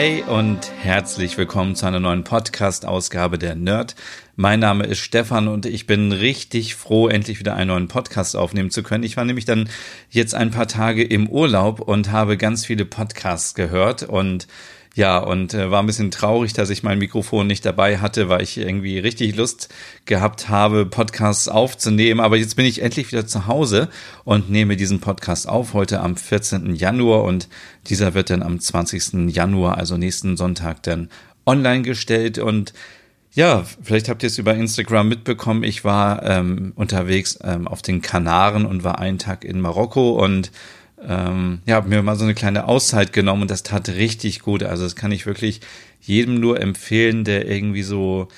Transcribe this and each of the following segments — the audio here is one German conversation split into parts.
Hey und herzlich willkommen zu einer neuen Podcast-Ausgabe der Nerd. Mein Name ist Stefan und ich bin richtig froh, endlich wieder einen neuen Podcast aufnehmen zu können. Ich war nämlich dann jetzt ein paar Tage im Urlaub und habe ganz viele Podcasts gehört und ja, und äh, war ein bisschen traurig, dass ich mein Mikrofon nicht dabei hatte, weil ich irgendwie richtig Lust gehabt habe, Podcasts aufzunehmen. Aber jetzt bin ich endlich wieder zu Hause und nehme diesen Podcast auf, heute am 14. Januar und dieser wird dann am 20. Januar, also nächsten Sonntag, dann online gestellt und ja, vielleicht habt ihr es über Instagram mitbekommen. Ich war ähm, unterwegs ähm, auf den Kanaren und war einen Tag in Marokko und ähm, ja, habe mir mal so eine kleine Auszeit genommen und das tat richtig gut. Also das kann ich wirklich jedem nur empfehlen, der irgendwie so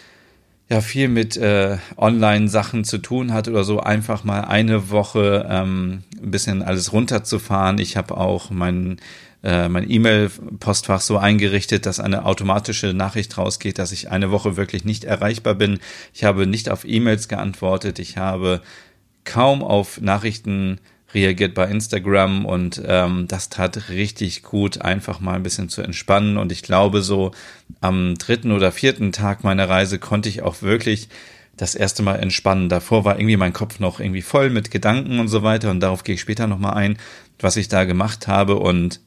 ja viel mit äh, Online-Sachen zu tun hat oder so, einfach mal eine Woche ähm, ein bisschen alles runterzufahren. Ich habe auch mein äh, mein E-Mail-Postfach so eingerichtet, dass eine automatische Nachricht rausgeht, dass ich eine Woche wirklich nicht erreichbar bin. Ich habe nicht auf E-Mails geantwortet. Ich habe kaum auf Nachrichten reagiert bei Instagram und ähm, das tat richtig gut, einfach mal ein bisschen zu entspannen. Und ich glaube, so am dritten oder vierten Tag meiner Reise konnte ich auch wirklich das erste Mal entspannen. Davor war irgendwie mein Kopf noch irgendwie voll mit Gedanken und so weiter. Und darauf gehe ich später nochmal ein, was ich da gemacht habe. Und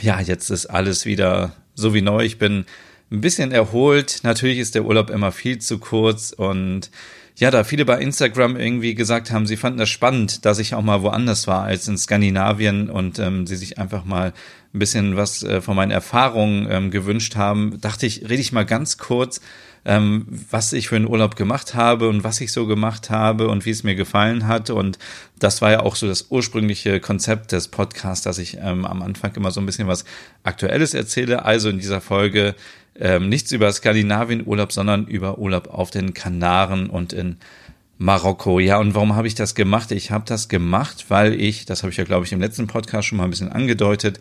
ja, jetzt ist alles wieder so wie neu. Ich bin ein bisschen erholt. Natürlich ist der Urlaub immer viel zu kurz und ja, da viele bei Instagram irgendwie gesagt haben, sie fanden das spannend, dass ich auch mal woanders war als in Skandinavien und ähm, sie sich einfach mal ein bisschen was äh, von meinen Erfahrungen ähm, gewünscht haben, dachte ich, rede ich mal ganz kurz, ähm, was ich für einen Urlaub gemacht habe und was ich so gemacht habe und wie es mir gefallen hat. Und das war ja auch so das ursprüngliche Konzept des Podcasts, dass ich ähm, am Anfang immer so ein bisschen was Aktuelles erzähle. Also in dieser Folge ähm, nichts über Skandinavien-Urlaub, sondern über Urlaub auf den Kanaren und in Marokko. Ja, und warum habe ich das gemacht? Ich habe das gemacht, weil ich, das habe ich ja, glaube ich, im letzten Podcast schon mal ein bisschen angedeutet,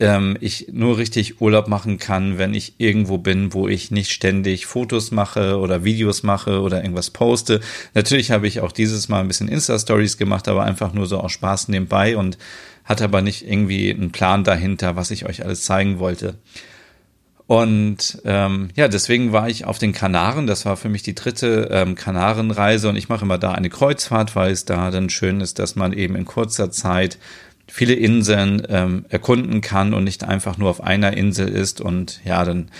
ähm, ich nur richtig Urlaub machen kann, wenn ich irgendwo bin, wo ich nicht ständig Fotos mache oder Videos mache oder irgendwas poste. Natürlich habe ich auch dieses Mal ein bisschen Insta-Stories gemacht, aber einfach nur so aus Spaß nebenbei und hatte aber nicht irgendwie einen Plan dahinter, was ich euch alles zeigen wollte. Und ähm, ja, deswegen war ich auf den Kanaren. Das war für mich die dritte ähm, Kanarenreise und ich mache immer da eine Kreuzfahrt, weil es da dann schön ist, dass man eben in kurzer Zeit viele Inseln ähm, erkunden kann und nicht einfach nur auf einer Insel ist und ja, dann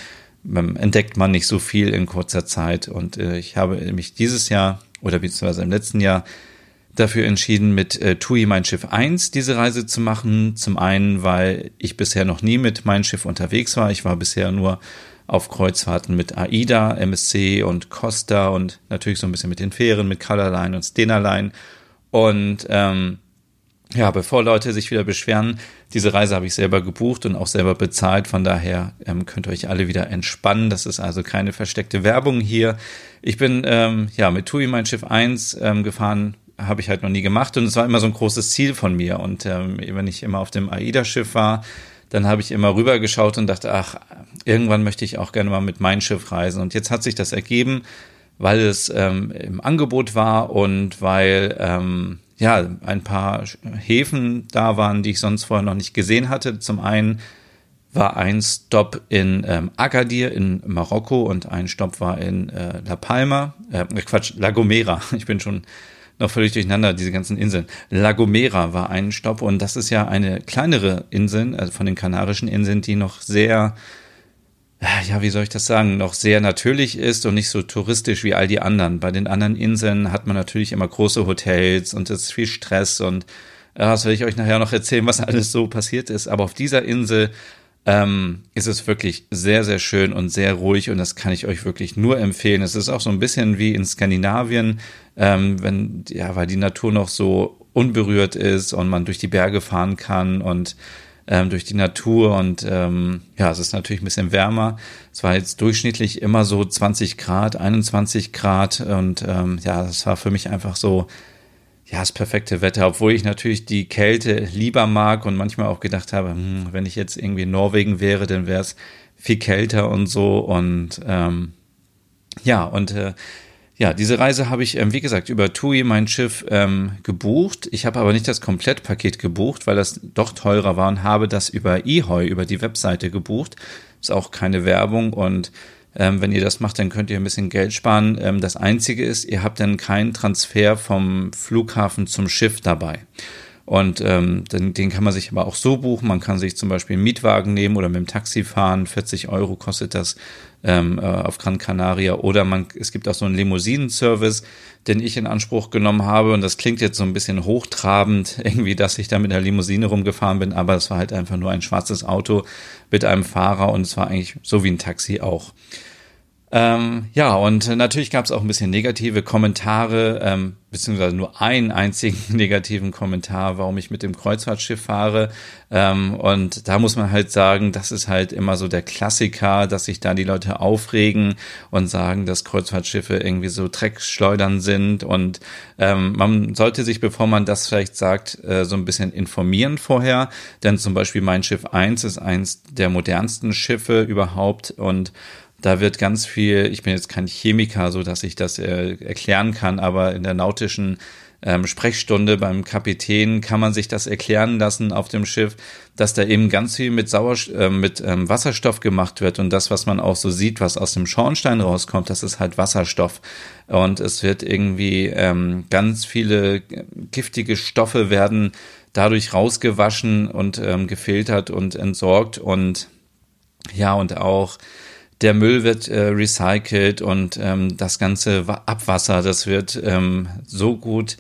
ähm, entdeckt man nicht so viel in kurzer Zeit. Und äh, ich habe mich dieses Jahr oder beziehungsweise im letzten Jahr dafür entschieden, mit äh, TUI Mein Schiff 1 diese Reise zu machen. Zum einen, weil ich bisher noch nie mit Mein Schiff unterwegs war. Ich war bisher nur auf Kreuzfahrten mit AIDA, MSC und Costa und natürlich so ein bisschen mit den Fähren, mit Colorline und Stena Line. Und ähm, ja, bevor Leute sich wieder beschweren, diese Reise habe ich selber gebucht und auch selber bezahlt. Von daher ähm, könnt ihr euch alle wieder entspannen. Das ist also keine versteckte Werbung hier. Ich bin ähm, ja mit TUI mein Schiff 1 ähm, gefahren habe ich halt noch nie gemacht und es war immer so ein großes Ziel von mir. Und ähm, wenn ich immer auf dem AIDA-Schiff war, dann habe ich immer rübergeschaut und dachte, ach, irgendwann möchte ich auch gerne mal mit meinem Schiff reisen. Und jetzt hat sich das ergeben, weil es ähm, im Angebot war und weil ähm, ja ein paar Häfen da waren, die ich sonst vorher noch nicht gesehen hatte. Zum einen war ein Stop in ähm, Agadir in Marokko und ein Stopp war in äh, La Palma, äh, Quatsch, La Gomera. Ich bin schon noch völlig durcheinander, diese ganzen Inseln. La Gomera war ein Stopp und das ist ja eine kleinere Insel, also von den Kanarischen Inseln, die noch sehr, ja, wie soll ich das sagen, noch sehr natürlich ist und nicht so touristisch wie all die anderen. Bei den anderen Inseln hat man natürlich immer große Hotels und es ist viel Stress und ja, das werde ich euch nachher noch erzählen, was alles so passiert ist. Aber auf dieser Insel ähm, ist es wirklich sehr, sehr schön und sehr ruhig und das kann ich euch wirklich nur empfehlen. Es ist auch so ein bisschen wie in Skandinavien, ähm, wenn, ja, weil die Natur noch so unberührt ist und man durch die Berge fahren kann und ähm, durch die Natur und ähm, ja, es ist natürlich ein bisschen wärmer. Es war jetzt durchschnittlich immer so 20 Grad, 21 Grad und ähm, ja, das war für mich einfach so ja, das perfekte Wetter, obwohl ich natürlich die Kälte lieber mag und manchmal auch gedacht habe, hm, wenn ich jetzt irgendwie in Norwegen wäre, dann wäre es viel kälter und so und ähm, ja, und äh, ja, diese Reise habe ich, ähm, wie gesagt, über TUI mein Schiff ähm, gebucht. Ich habe aber nicht das Komplettpaket gebucht, weil das doch teurer war und habe das über eHoy, über die Webseite gebucht. Ist auch keine Werbung und ähm, wenn ihr das macht, dann könnt ihr ein bisschen Geld sparen. Ähm, das Einzige ist, ihr habt dann keinen Transfer vom Flughafen zum Schiff dabei. Und ähm, den, den kann man sich aber auch so buchen. Man kann sich zum Beispiel einen Mietwagen nehmen oder mit dem Taxi fahren. 40 Euro kostet das ähm, äh, auf Gran Canaria. Oder man, es gibt auch so einen Limousinenservice, den ich in Anspruch genommen habe. Und das klingt jetzt so ein bisschen hochtrabend, irgendwie, dass ich da mit der Limousine rumgefahren bin. Aber es war halt einfach nur ein schwarzes Auto mit einem Fahrer und es war eigentlich so wie ein Taxi auch. Ähm, ja, und natürlich gab es auch ein bisschen negative Kommentare, ähm, beziehungsweise nur einen einzigen negativen Kommentar, warum ich mit dem Kreuzfahrtschiff fahre. Ähm, und da muss man halt sagen, das ist halt immer so der Klassiker, dass sich da die Leute aufregen und sagen, dass Kreuzfahrtschiffe irgendwie so Dreckschleudern sind. Und ähm, man sollte sich, bevor man das vielleicht sagt, äh, so ein bisschen informieren vorher. Denn zum Beispiel mein Schiff 1 ist eins der modernsten Schiffe überhaupt und da wird ganz viel, ich bin jetzt kein Chemiker, so dass ich das äh, erklären kann, aber in der nautischen ähm, Sprechstunde beim Kapitän kann man sich das erklären lassen auf dem Schiff, dass da eben ganz viel mit Sauerstoff, äh, mit ähm, Wasserstoff gemacht wird. Und das, was man auch so sieht, was aus dem Schornstein rauskommt, das ist halt Wasserstoff. Und es wird irgendwie ähm, ganz viele giftige Stoffe werden dadurch rausgewaschen und ähm, gefiltert und entsorgt. Und ja und auch der Müll wird äh, recycelt und ähm, das ganze Abwasser, das wird ähm, so gut,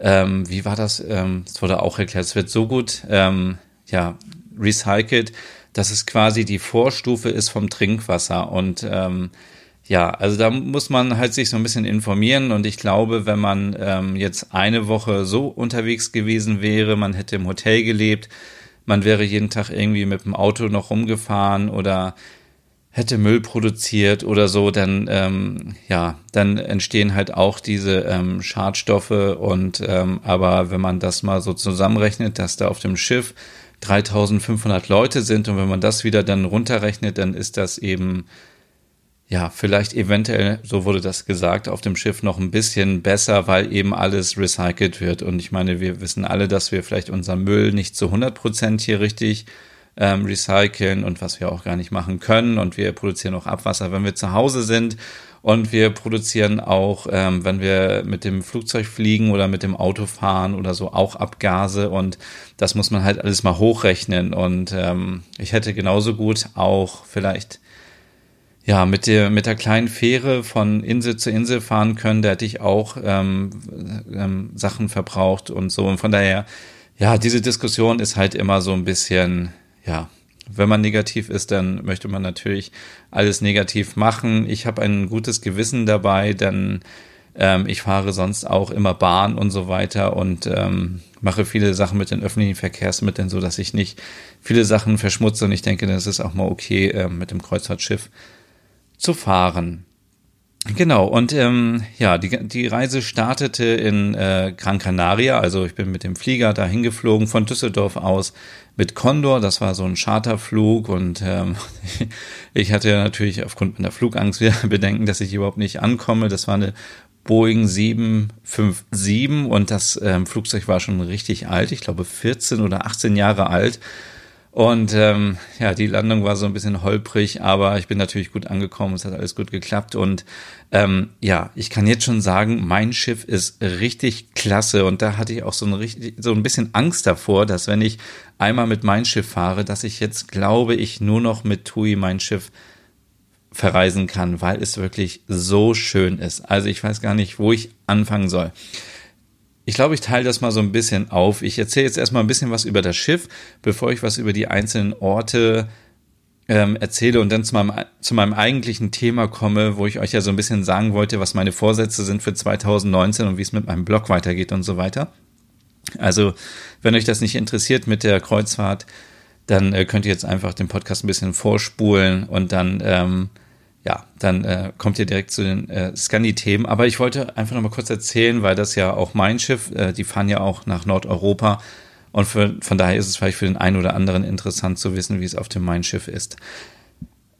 ähm, wie war das? Ähm, das wurde auch erklärt, es wird so gut ähm, ja, recycelt, dass es quasi die Vorstufe ist vom Trinkwasser. Und ähm, ja, also da muss man halt sich so ein bisschen informieren. Und ich glaube, wenn man ähm, jetzt eine Woche so unterwegs gewesen wäre, man hätte im Hotel gelebt, man wäre jeden Tag irgendwie mit dem Auto noch rumgefahren oder hätte Müll produziert oder so, dann ähm, ja, dann entstehen halt auch diese ähm, Schadstoffe und ähm, aber wenn man das mal so zusammenrechnet, dass da auf dem Schiff 3500 Leute sind und wenn man das wieder dann runterrechnet, dann ist das eben ja, vielleicht eventuell, so wurde das gesagt, auf dem Schiff noch ein bisschen besser, weil eben alles recycelt wird. Und ich meine, wir wissen alle, dass wir vielleicht unseren Müll nicht zu 100 Prozent hier richtig ähm, recyceln und was wir auch gar nicht machen können. Und wir produzieren auch Abwasser, wenn wir zu Hause sind. Und wir produzieren auch, ähm, wenn wir mit dem Flugzeug fliegen oder mit dem Auto fahren oder so, auch Abgase. Und das muss man halt alles mal hochrechnen. Und ähm, ich hätte genauso gut auch vielleicht ja, mit der, mit der kleinen Fähre von Insel zu Insel fahren können, da hätte ich auch ähm, ähm, Sachen verbraucht und so. Und von daher, ja, diese Diskussion ist halt immer so ein bisschen, ja, wenn man negativ ist, dann möchte man natürlich alles negativ machen. Ich habe ein gutes Gewissen dabei, denn ähm, ich fahre sonst auch immer Bahn und so weiter und ähm, mache viele Sachen mit den öffentlichen Verkehrsmitteln, so dass ich nicht viele Sachen verschmutze und ich denke, das ist auch mal okay, äh, mit dem Kreuzfahrtschiff zu fahren. Genau, und ähm, ja, die, die Reise startete in äh, Gran Canaria, also ich bin mit dem Flieger dahin geflogen von Düsseldorf aus mit Condor, das war so ein Charterflug und ähm, ich hatte natürlich aufgrund meiner Flugangst wieder Bedenken, dass ich überhaupt nicht ankomme. Das war eine Boeing 757 und das ähm, Flugzeug war schon richtig alt, ich glaube 14 oder 18 Jahre alt und ähm, ja, die Landung war so ein bisschen holprig, aber ich bin natürlich gut angekommen, es hat alles gut geklappt. Und ähm, ja, ich kann jetzt schon sagen, mein Schiff ist richtig klasse. Und da hatte ich auch so ein, richtig, so ein bisschen Angst davor, dass wenn ich einmal mit mein Schiff fahre, dass ich jetzt glaube ich nur noch mit TUI mein Schiff verreisen kann, weil es wirklich so schön ist. Also ich weiß gar nicht, wo ich anfangen soll. Ich glaube, ich teile das mal so ein bisschen auf. Ich erzähle jetzt erstmal ein bisschen was über das Schiff, bevor ich was über die einzelnen Orte ähm, erzähle und dann zu meinem, zu meinem eigentlichen Thema komme, wo ich euch ja so ein bisschen sagen wollte, was meine Vorsätze sind für 2019 und wie es mit meinem Blog weitergeht und so weiter. Also, wenn euch das nicht interessiert mit der Kreuzfahrt, dann äh, könnt ihr jetzt einfach den Podcast ein bisschen vorspulen und dann, ähm, ja, dann äh, kommt ihr direkt zu den äh, Scandi-Themen. Aber ich wollte einfach noch mal kurz erzählen, weil das ja auch mein Schiff, äh, die fahren ja auch nach Nordeuropa. Und für, von daher ist es vielleicht für den einen oder anderen interessant zu wissen, wie es auf dem Main Schiff ist.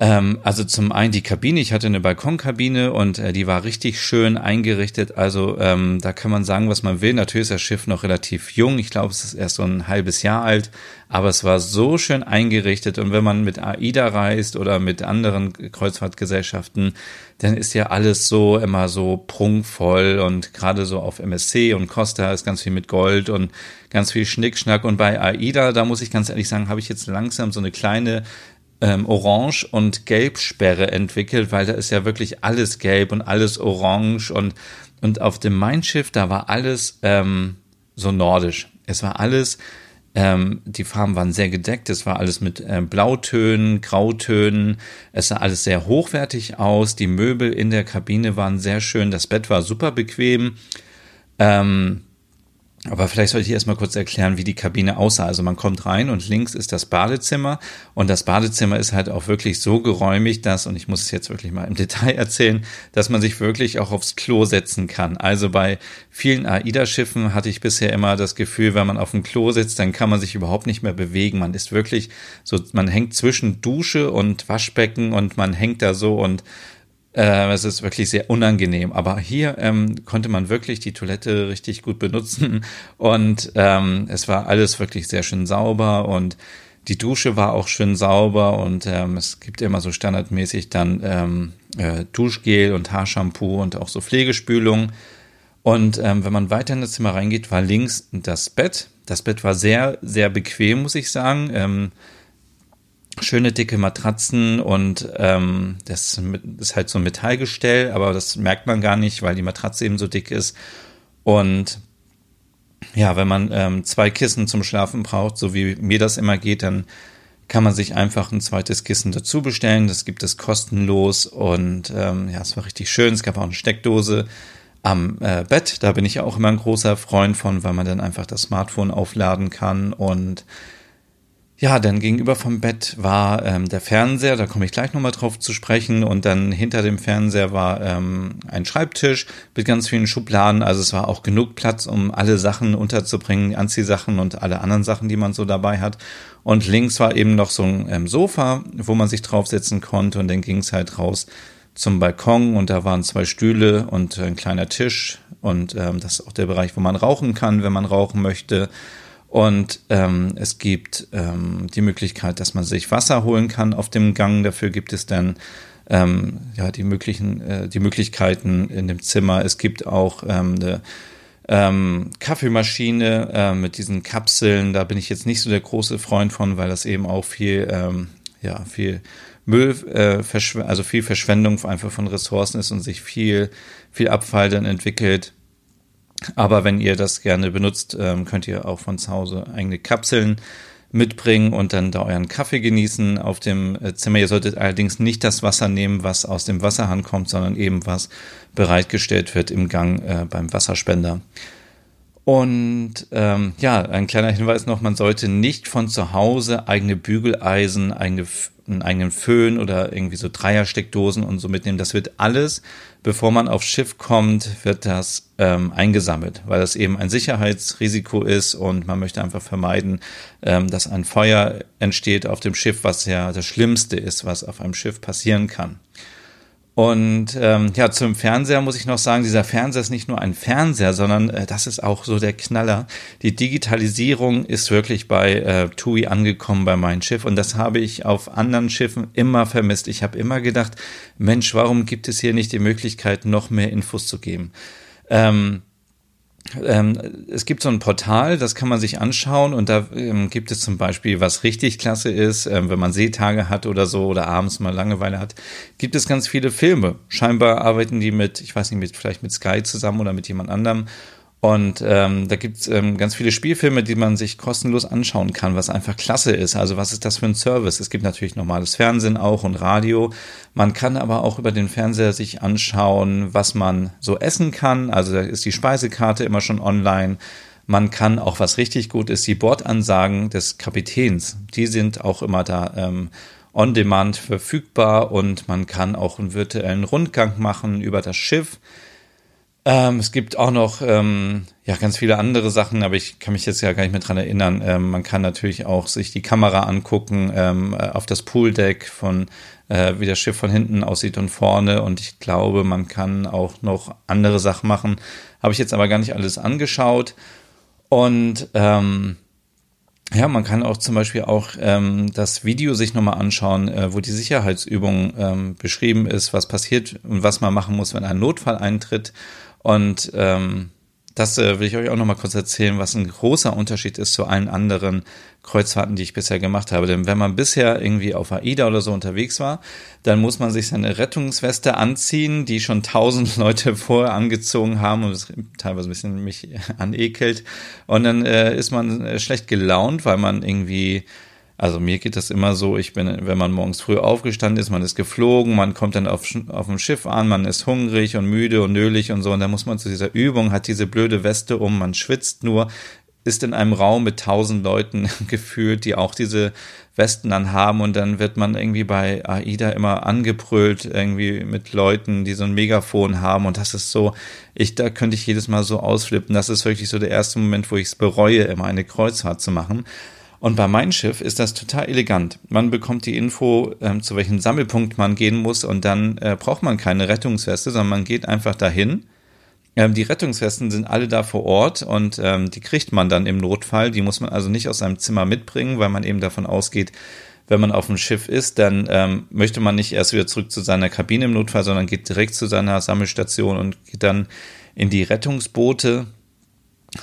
Ähm, also zum einen die Kabine, ich hatte eine Balkonkabine und äh, die war richtig schön eingerichtet. Also ähm, da kann man sagen, was man will. Natürlich ist das Schiff noch relativ jung. Ich glaube, es ist erst so ein halbes Jahr alt, aber es war so schön eingerichtet. Und wenn man mit AIDA reist oder mit anderen Kreuzfahrtgesellschaften, dann ist ja alles so immer so prunkvoll und gerade so auf MSC und Costa ist ganz viel mit Gold und ganz viel Schnickschnack. Und bei AIDA, da muss ich ganz ehrlich sagen, habe ich jetzt langsam so eine kleine ähm, Orange- und Gelbsperre entwickelt, weil da ist ja wirklich alles gelb und alles orange und, und auf dem Mein da war alles ähm, so nordisch. Es war alles, ähm, die Farben waren sehr gedeckt, es war alles mit äh, Blautönen, Grautönen, es sah alles sehr hochwertig aus, die Möbel in der Kabine waren sehr schön, das Bett war super bequem. Ähm, aber vielleicht sollte ich erstmal kurz erklären, wie die Kabine aussah. Also man kommt rein und links ist das Badezimmer und das Badezimmer ist halt auch wirklich so geräumig, dass, und ich muss es jetzt wirklich mal im Detail erzählen, dass man sich wirklich auch aufs Klo setzen kann. Also bei vielen AIDA-Schiffen hatte ich bisher immer das Gefühl, wenn man auf dem Klo sitzt, dann kann man sich überhaupt nicht mehr bewegen. Man ist wirklich so, man hängt zwischen Dusche und Waschbecken und man hängt da so und äh, es ist wirklich sehr unangenehm. Aber hier ähm, konnte man wirklich die Toilette richtig gut benutzen und ähm, es war alles wirklich sehr schön sauber und die Dusche war auch schön sauber und ähm, es gibt immer so standardmäßig dann ähm, äh, Duschgel und Haarshampoo und auch so Pflegespülung. Und ähm, wenn man weiter in das Zimmer reingeht, war links das Bett. Das Bett war sehr, sehr bequem, muss ich sagen. Ähm, schöne dicke Matratzen und ähm, das ist halt so ein Metallgestell, aber das merkt man gar nicht, weil die Matratze eben so dick ist. Und ja, wenn man ähm, zwei Kissen zum Schlafen braucht, so wie mir das immer geht, dann kann man sich einfach ein zweites Kissen dazu bestellen. Das gibt es kostenlos und ähm, ja, es war richtig schön. Es gab auch eine Steckdose am äh, Bett. Da bin ich auch immer ein großer Freund von, weil man dann einfach das Smartphone aufladen kann und ja, dann gegenüber vom Bett war ähm, der Fernseher, da komme ich gleich nochmal drauf zu sprechen. Und dann hinter dem Fernseher war ähm, ein Schreibtisch mit ganz vielen Schubladen. Also es war auch genug Platz, um alle Sachen unterzubringen, Anziehsachen und alle anderen Sachen, die man so dabei hat. Und links war eben noch so ein ähm, Sofa, wo man sich draufsetzen konnte. Und dann ging es halt raus zum Balkon und da waren zwei Stühle und ein kleiner Tisch. Und ähm, das ist auch der Bereich, wo man rauchen kann, wenn man rauchen möchte. Und ähm, es gibt ähm, die Möglichkeit, dass man sich Wasser holen kann auf dem Gang. Dafür gibt es dann ähm, ja die möglichen äh, die Möglichkeiten in dem Zimmer. Es gibt auch ähm, eine ähm, Kaffeemaschine äh, mit diesen Kapseln. Da bin ich jetzt nicht so der große Freund von, weil das eben auch viel ähm, ja viel Müll, äh, also viel Verschwendung einfach von Ressourcen ist und sich viel viel Abfall dann entwickelt. Aber wenn ihr das gerne benutzt, ähm, könnt ihr auch von zu Hause eigene Kapseln mitbringen und dann da euren Kaffee genießen auf dem äh, Zimmer. Ihr solltet allerdings nicht das Wasser nehmen, was aus dem Wasserhahn kommt, sondern eben was bereitgestellt wird im Gang äh, beim Wasserspender. Und ähm, ja, ein kleiner Hinweis noch, man sollte nicht von zu Hause eigene Bügeleisen, eigene einen eigenen Föhn oder irgendwie so Dreiersteckdosen und so mitnehmen. Das wird alles, bevor man aufs Schiff kommt, wird das ähm, eingesammelt, weil das eben ein Sicherheitsrisiko ist und man möchte einfach vermeiden, ähm, dass ein Feuer entsteht auf dem Schiff, was ja das Schlimmste ist, was auf einem Schiff passieren kann. Und ähm, ja, zum Fernseher muss ich noch sagen, dieser Fernseher ist nicht nur ein Fernseher, sondern äh, das ist auch so der Knaller. Die Digitalisierung ist wirklich bei äh, TUI angekommen bei meinem Schiff und das habe ich auf anderen Schiffen immer vermisst. Ich habe immer gedacht, Mensch, warum gibt es hier nicht die Möglichkeit, noch mehr Infos zu geben? Ähm, ähm, es gibt so ein Portal, das kann man sich anschauen und da ähm, gibt es zum Beispiel, was richtig klasse ist, ähm, wenn man Seetage hat oder so oder abends mal Langeweile hat, gibt es ganz viele Filme. Scheinbar arbeiten die mit, ich weiß nicht, mit, vielleicht mit Sky zusammen oder mit jemand anderem und ähm, da gibt's ähm, ganz viele Spielfilme, die man sich kostenlos anschauen kann, was einfach klasse ist. Also was ist das für ein Service? Es gibt natürlich normales Fernsehen auch und Radio. Man kann aber auch über den Fernseher sich anschauen, was man so essen kann. Also da ist die Speisekarte immer schon online. Man kann auch, was richtig gut ist, die Bordansagen des Kapitäns, die sind auch immer da ähm, on demand verfügbar und man kann auch einen virtuellen Rundgang machen über das Schiff. Ähm, es gibt auch noch ähm, ja ganz viele andere Sachen, aber ich kann mich jetzt ja gar nicht mehr dran erinnern. Ähm, man kann natürlich auch sich die Kamera angucken ähm, äh, auf das Pooldeck von äh, wie das Schiff von hinten aussieht und vorne. Und ich glaube, man kann auch noch andere Sachen machen. Habe ich jetzt aber gar nicht alles angeschaut. Und ähm, ja, man kann auch zum Beispiel auch ähm, das Video sich nochmal anschauen, äh, wo die Sicherheitsübung ähm, beschrieben ist, was passiert und was man machen muss, wenn ein Notfall eintritt. Und ähm, das äh, will ich euch auch noch mal kurz erzählen, was ein großer Unterschied ist zu allen anderen Kreuzfahrten, die ich bisher gemacht habe. Denn wenn man bisher irgendwie auf AIDA oder so unterwegs war, dann muss man sich seine Rettungsweste anziehen, die schon tausend Leute vorher angezogen haben und es teilweise ein bisschen mich anekelt. Und dann äh, ist man äh, schlecht gelaunt, weil man irgendwie also mir geht das immer so, ich bin, wenn man morgens früh aufgestanden ist, man ist geflogen, man kommt dann auf, auf dem Schiff an, man ist hungrig und müde und nölig und so, und dann muss man zu dieser Übung, hat diese blöde Weste um, man schwitzt nur, ist in einem Raum mit tausend Leuten gefühlt, die auch diese Westen dann haben und dann wird man irgendwie bei AIDA immer angebrüllt, irgendwie mit Leuten, die so ein Megafon haben und das ist so, ich, da könnte ich jedes Mal so ausflippen. Das ist wirklich so der erste Moment, wo ich es bereue, immer eine Kreuzfahrt zu machen. Und bei Mein Schiff ist das total elegant. Man bekommt die Info, ähm, zu welchem Sammelpunkt man gehen muss und dann äh, braucht man keine Rettungsweste, sondern man geht einfach dahin. Ähm, die Rettungswesten sind alle da vor Ort und ähm, die kriegt man dann im Notfall. Die muss man also nicht aus seinem Zimmer mitbringen, weil man eben davon ausgeht, wenn man auf dem Schiff ist, dann ähm, möchte man nicht erst wieder zurück zu seiner Kabine im Notfall, sondern geht direkt zu seiner Sammelstation und geht dann in die Rettungsboote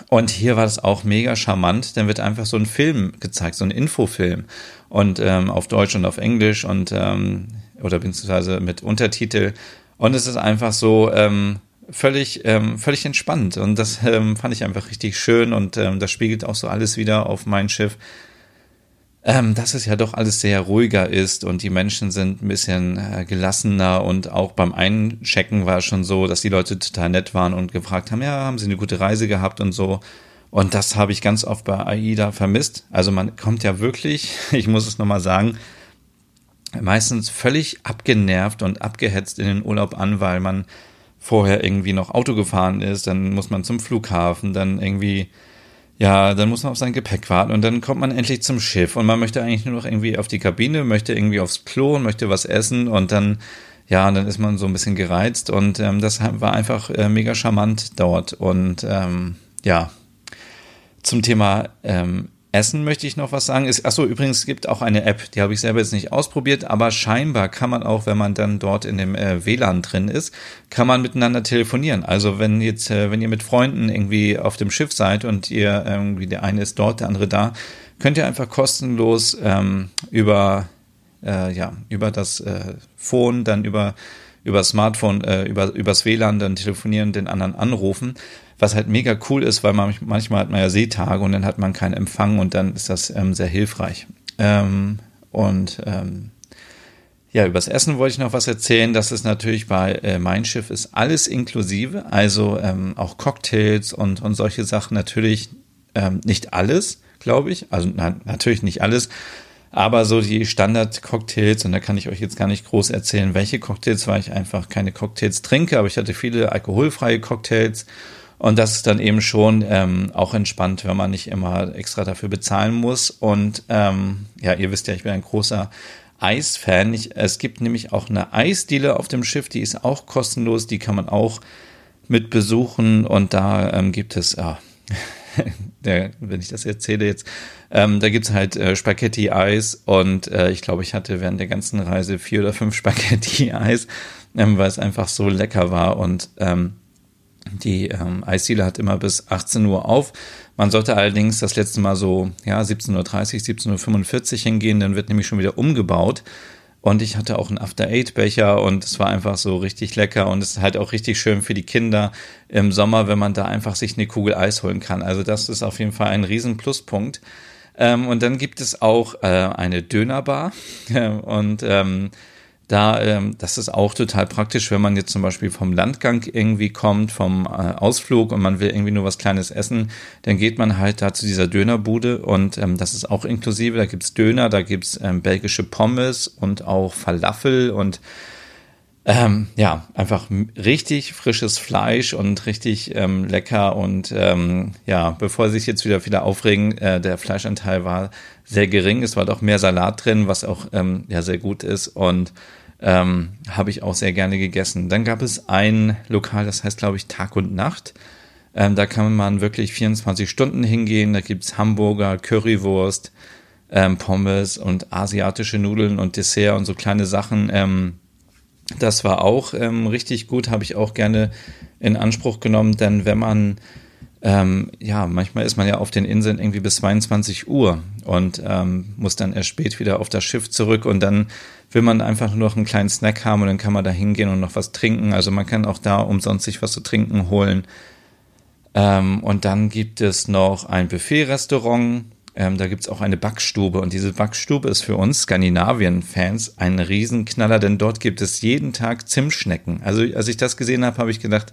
und hier war das auch mega charmant. Dann wird einfach so ein Film gezeigt, so ein Infofilm. Und ähm, auf Deutsch und auf Englisch und ähm, oder beziehungsweise mit Untertitel. Und es ist einfach so ähm, völlig, ähm, völlig entspannt. Und das ähm, fand ich einfach richtig schön. Und ähm, das spiegelt auch so alles wieder auf mein Schiff ähm, dass es ja doch alles sehr ruhiger ist und die Menschen sind ein bisschen äh, gelassener und auch beim Einchecken war es schon so, dass die Leute total nett waren und gefragt haben, ja, haben sie eine gute Reise gehabt und so. Und das habe ich ganz oft bei AIDA vermisst. Also man kommt ja wirklich, ich muss es nochmal sagen, meistens völlig abgenervt und abgehetzt in den Urlaub an, weil man vorher irgendwie noch Auto gefahren ist, dann muss man zum Flughafen, dann irgendwie ja, dann muss man auf sein Gepäck warten und dann kommt man endlich zum Schiff und man möchte eigentlich nur noch irgendwie auf die Kabine, möchte irgendwie aufs Klo und möchte was essen und dann, ja, dann ist man so ein bisschen gereizt und ähm, das war einfach äh, mega charmant dort und ähm, ja, zum Thema ähm, Essen möchte ich noch was sagen. Ist, achso, übrigens, es gibt auch eine App, die habe ich selber jetzt nicht ausprobiert, aber scheinbar kann man auch, wenn man dann dort in dem äh, WLAN drin ist, kann man miteinander telefonieren. Also wenn jetzt, äh, wenn ihr mit Freunden irgendwie auf dem Schiff seid und ihr irgendwie, der eine ist dort, der andere da, könnt ihr einfach kostenlos ähm, über, äh, ja, über das äh, Phone, dann über über Smartphone, äh, über übers WLAN dann telefonieren, den anderen anrufen was halt mega cool ist, weil man, manchmal hat man ja Seetage und dann hat man keinen Empfang und dann ist das ähm, sehr hilfreich. Ähm, und ähm, ja, übers Essen wollte ich noch was erzählen. Das ist natürlich bei äh, Mein Schiff ist alles inklusive, also ähm, auch Cocktails und, und solche Sachen. Natürlich ähm, nicht alles, glaube ich. Also na, natürlich nicht alles. Aber so die Standard-Cocktails, und da kann ich euch jetzt gar nicht groß erzählen, welche Cocktails, weil ich einfach keine Cocktails trinke, aber ich hatte viele alkoholfreie Cocktails und das ist dann eben schon ähm, auch entspannt, wenn man nicht immer extra dafür bezahlen muss. Und ähm, ja, ihr wisst ja, ich bin ein großer Eisfan. Ich, es gibt nämlich auch eine Eisdiele auf dem Schiff, die ist auch kostenlos, die kann man auch mit besuchen. Und da ähm, gibt es, ah, der, wenn ich das erzähle jetzt, ähm, da gibt's halt äh, Spaghetti-Eis und äh, ich glaube, ich hatte während der ganzen Reise vier oder fünf Spaghetti-Eis, ähm, weil es einfach so lecker war und ähm, die ähm, Eisdiele hat immer bis 18 Uhr auf. Man sollte allerdings das letzte Mal so ja 17.30 Uhr, 17.45 Uhr hingehen, dann wird nämlich schon wieder umgebaut. Und ich hatte auch einen After-Eight-Becher und es war einfach so richtig lecker und es ist halt auch richtig schön für die Kinder im Sommer, wenn man da einfach sich eine Kugel Eis holen kann. Also das ist auf jeden Fall ein riesen Pluspunkt. Ähm, und dann gibt es auch äh, eine Dönerbar und ähm, da, ähm, das ist auch total praktisch, wenn man jetzt zum Beispiel vom Landgang irgendwie kommt, vom äh, Ausflug und man will irgendwie nur was Kleines essen, dann geht man halt da zu dieser Dönerbude und ähm, das ist auch inklusive. Da gibt's Döner, da gibt's ähm, belgische Pommes und auch Falafel und ähm, ja, einfach richtig frisches Fleisch und richtig ähm, lecker. Und ähm, ja, bevor sich jetzt wieder viele aufregen, äh, der Fleischanteil war sehr gering. Es war doch mehr Salat drin, was auch ähm, ja sehr gut ist. Und ähm, habe ich auch sehr gerne gegessen. Dann gab es ein Lokal, das heißt, glaube ich, Tag und Nacht. Ähm, da kann man wirklich 24 Stunden hingehen. Da gibt's Hamburger, Currywurst, ähm, Pommes und asiatische Nudeln und Dessert und so kleine Sachen. Ähm, das war auch ähm, richtig gut, habe ich auch gerne in Anspruch genommen, denn wenn man ähm, ja, manchmal ist man ja auf den Inseln irgendwie bis 22 Uhr und ähm, muss dann erst spät wieder auf das Schiff zurück und dann will man einfach nur noch einen kleinen Snack haben und dann kann man da hingehen und noch was trinken. Also man kann auch da umsonst sich was zu trinken holen. Ähm, und dann gibt es noch ein Buffet-Restaurant. Ähm, da gibt's auch eine Backstube und diese Backstube ist für uns Skandinavien-Fans ein Riesenknaller, denn dort gibt es jeden Tag Zimtschnecken. Also als ich das gesehen habe, habe ich gedacht,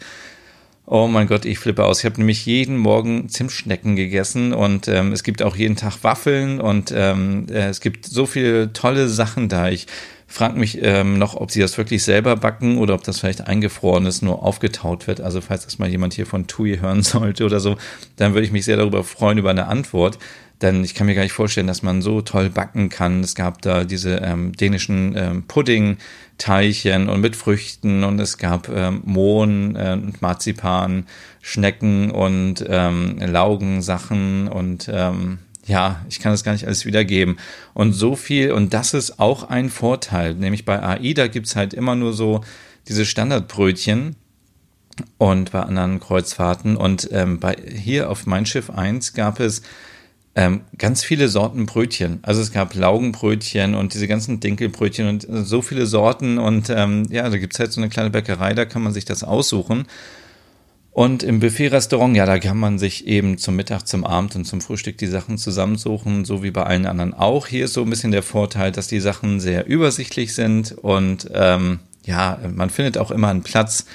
Oh mein Gott, ich flippe aus. Ich habe nämlich jeden Morgen Zimtschnecken gegessen und ähm, es gibt auch jeden Tag Waffeln und ähm, äh, es gibt so viele tolle Sachen da. Ich frage mich ähm, noch, ob sie das wirklich selber backen oder ob das vielleicht eingefroren ist, nur aufgetaut wird. Also falls das mal jemand hier von TUI hören sollte oder so, dann würde ich mich sehr darüber freuen über eine Antwort. Denn ich kann mir gar nicht vorstellen, dass man so toll backen kann. Es gab da diese ähm, dänischen ähm, Pudding-Teilchen und mit Früchten und es gab ähm, Mohn äh, und Marzipan, Schnecken und ähm, Laugensachen und ähm, ja, ich kann das gar nicht alles wiedergeben. Und so viel, und das ist auch ein Vorteil, nämlich bei AIDA gibt's halt immer nur so diese Standardbrötchen und bei anderen Kreuzfahrten. Und ähm, bei, hier auf mein Schiff 1 gab es ähm, ganz viele Sorten Brötchen. Also es gab Laugenbrötchen und diese ganzen Dinkelbrötchen und so viele Sorten. Und ähm, ja, da gibt's halt so eine kleine Bäckerei, da kann man sich das aussuchen. Und im Buffet-Restaurant, ja, da kann man sich eben zum Mittag, zum Abend und zum Frühstück die Sachen zusammensuchen, so wie bei allen anderen auch. Hier ist so ein bisschen der Vorteil, dass die Sachen sehr übersichtlich sind und ähm, ja, man findet auch immer einen Platz.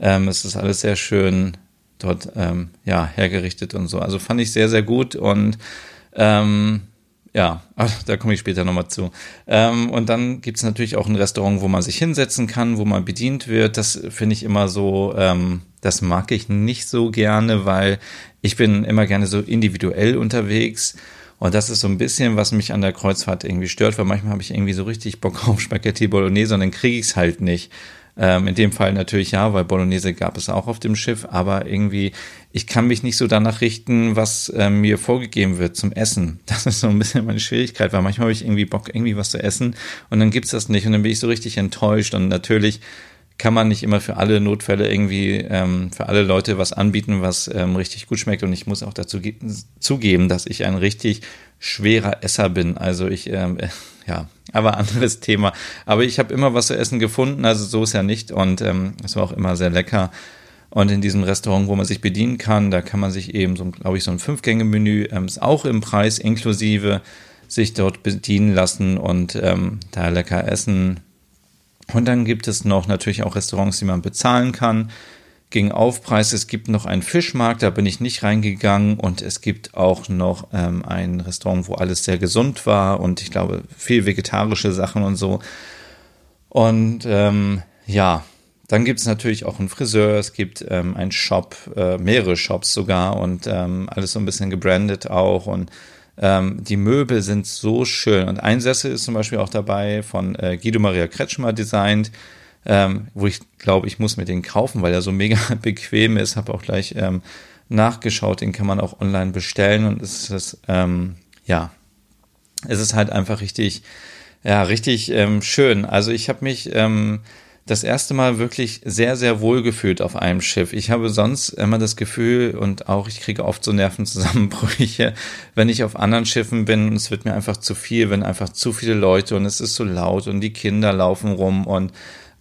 Ähm, es ist alles sehr schön dort ähm, ja hergerichtet und so. Also fand ich sehr, sehr gut und ähm, ja, da komme ich später nochmal zu. Ähm, und dann gibt's natürlich auch ein Restaurant, wo man sich hinsetzen kann, wo man bedient wird. Das finde ich immer so, ähm, das mag ich nicht so gerne, weil ich bin immer gerne so individuell unterwegs. Und das ist so ein bisschen, was mich an der Kreuzfahrt irgendwie stört, weil manchmal habe ich irgendwie so richtig Bock auf Spaghetti Bolognese und dann kriege ich es halt nicht. Ähm, in dem Fall natürlich ja, weil Bolognese gab es auch auf dem Schiff, aber irgendwie, ich kann mich nicht so danach richten, was ähm, mir vorgegeben wird zum Essen. Das ist so ein bisschen meine Schwierigkeit, weil manchmal habe ich irgendwie Bock, irgendwie was zu essen und dann gibt's das nicht und dann bin ich so richtig enttäuscht und natürlich kann man nicht immer für alle Notfälle irgendwie ähm, für alle Leute was anbieten, was ähm, richtig gut schmeckt. Und ich muss auch dazu zugeben, dass ich ein richtig schwerer Esser bin. Also ich, ähm, äh, ja, aber anderes Thema. Aber ich habe immer was zu essen gefunden, also so ist ja nicht. Und ähm, es war auch immer sehr lecker. Und in diesem Restaurant, wo man sich bedienen kann, da kann man sich eben so, glaube ich, so ein Fünf-Gänge-Menü, ähm, ist auch im Preis inklusive, sich dort bedienen lassen und ähm, da lecker essen. Und dann gibt es noch natürlich auch Restaurants, die man bezahlen kann gegen Aufpreis. Es gibt noch einen Fischmarkt, da bin ich nicht reingegangen. Und es gibt auch noch ähm, ein Restaurant, wo alles sehr gesund war und ich glaube viel vegetarische Sachen und so. Und ähm, ja, dann gibt es natürlich auch einen Friseur, es gibt ähm, einen Shop, äh, mehrere Shops sogar und ähm, alles so ein bisschen gebrandet auch und ähm, die Möbel sind so schön. Und ein Sessel ist zum Beispiel auch dabei von äh, Guido Maria Kretschmer designt, ähm, wo ich glaube, ich muss mir den kaufen, weil er so mega bequem ist. Habe auch gleich ähm, nachgeschaut, den kann man auch online bestellen und es ist ähm, ja, es ist halt einfach richtig, ja, richtig ähm, schön. Also ich habe mich ähm, das erste Mal wirklich sehr, sehr wohl gefühlt auf einem Schiff. Ich habe sonst immer das Gefühl und auch ich kriege oft so Nervenzusammenbrüche, wenn ich auf anderen Schiffen bin es wird mir einfach zu viel, wenn einfach zu viele Leute und es ist so laut und die Kinder laufen rum und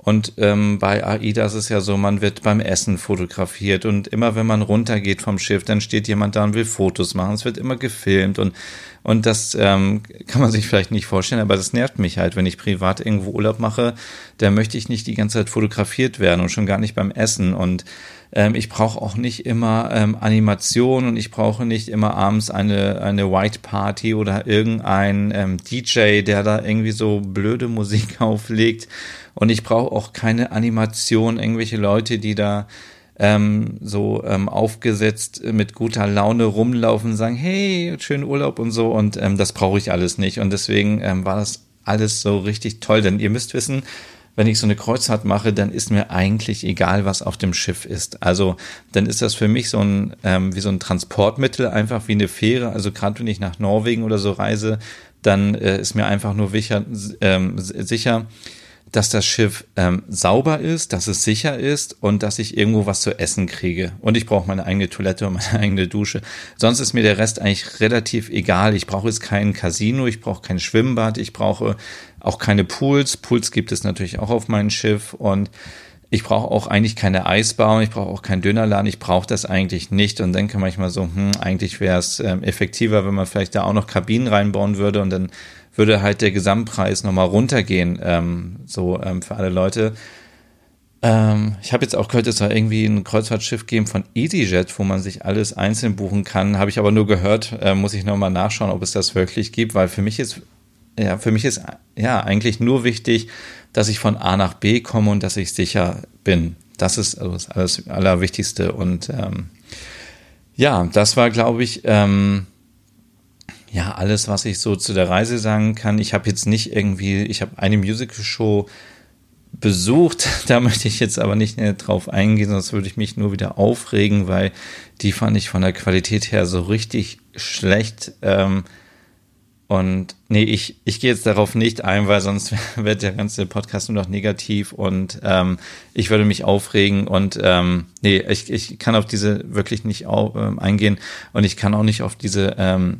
Und ähm, bei AIDA ist es ja so, man wird beim Essen fotografiert und immer wenn man runtergeht vom Schiff, dann steht jemand da und will Fotos machen. Es wird immer gefilmt und und das ähm, kann man sich vielleicht nicht vorstellen, aber das nervt mich halt, wenn ich privat irgendwo Urlaub mache, da möchte ich nicht die ganze Zeit fotografiert werden und schon gar nicht beim Essen. Und ähm, ich brauche auch nicht immer ähm, Animation und ich brauche nicht immer abends eine, eine White Party oder irgendein ähm, DJ, der da irgendwie so blöde Musik auflegt. Und ich brauche auch keine Animation, irgendwelche Leute, die da ähm, so ähm, aufgesetzt mit guter Laune rumlaufen sagen, hey, schönen Urlaub und so. Und ähm, das brauche ich alles nicht. Und deswegen ähm, war das alles so richtig toll. Denn ihr müsst wissen, wenn ich so eine Kreuzfahrt mache, dann ist mir eigentlich egal, was auf dem Schiff ist. Also dann ist das für mich so ein ähm, wie so ein Transportmittel, einfach wie eine Fähre. Also gerade wenn ich nach Norwegen oder so reise, dann äh, ist mir einfach nur sicher, ähm, sicher dass das Schiff ähm, sauber ist, dass es sicher ist und dass ich irgendwo was zu essen kriege. Und ich brauche meine eigene Toilette und meine eigene Dusche. Sonst ist mir der Rest eigentlich relativ egal. Ich brauche jetzt kein Casino, ich brauche kein Schwimmbad, ich brauche auch keine Pools. Pools gibt es natürlich auch auf meinem Schiff und ich brauche auch eigentlich keine Eisbahn, ich brauche auch keinen Dönerladen, ich brauche das eigentlich nicht und denke manchmal so, hm, eigentlich wäre es ähm, effektiver, wenn man vielleicht da auch noch Kabinen reinbauen würde und dann würde halt der Gesamtpreis nochmal runtergehen, ähm, so ähm, für alle Leute. Ähm, ich habe jetzt auch gehört, es soll irgendwie ein Kreuzfahrtschiff geben von EasyJet, wo man sich alles einzeln buchen kann. Habe ich aber nur gehört, äh, muss ich nochmal nachschauen, ob es das wirklich gibt, weil für mich ist, ja, für mich ist ja eigentlich nur wichtig, dass ich von A nach B komme und dass ich sicher bin. Das ist also das Allerwichtigste. Und ähm, ja, das war, glaube ich, ähm, ja, alles, was ich so zu der Reise sagen kann. Ich habe jetzt nicht irgendwie, ich habe eine Musical-Show besucht, da möchte ich jetzt aber nicht drauf eingehen, sonst würde ich mich nur wieder aufregen, weil die fand ich von der Qualität her so richtig schlecht. Ähm, und nee, ich, ich gehe jetzt darauf nicht ein, weil sonst wird der ganze Podcast nur noch negativ und ähm, ich würde mich aufregen und ähm, nee, ich, ich kann auf diese wirklich nicht auf, ähm, eingehen und ich kann auch nicht auf diese ähm,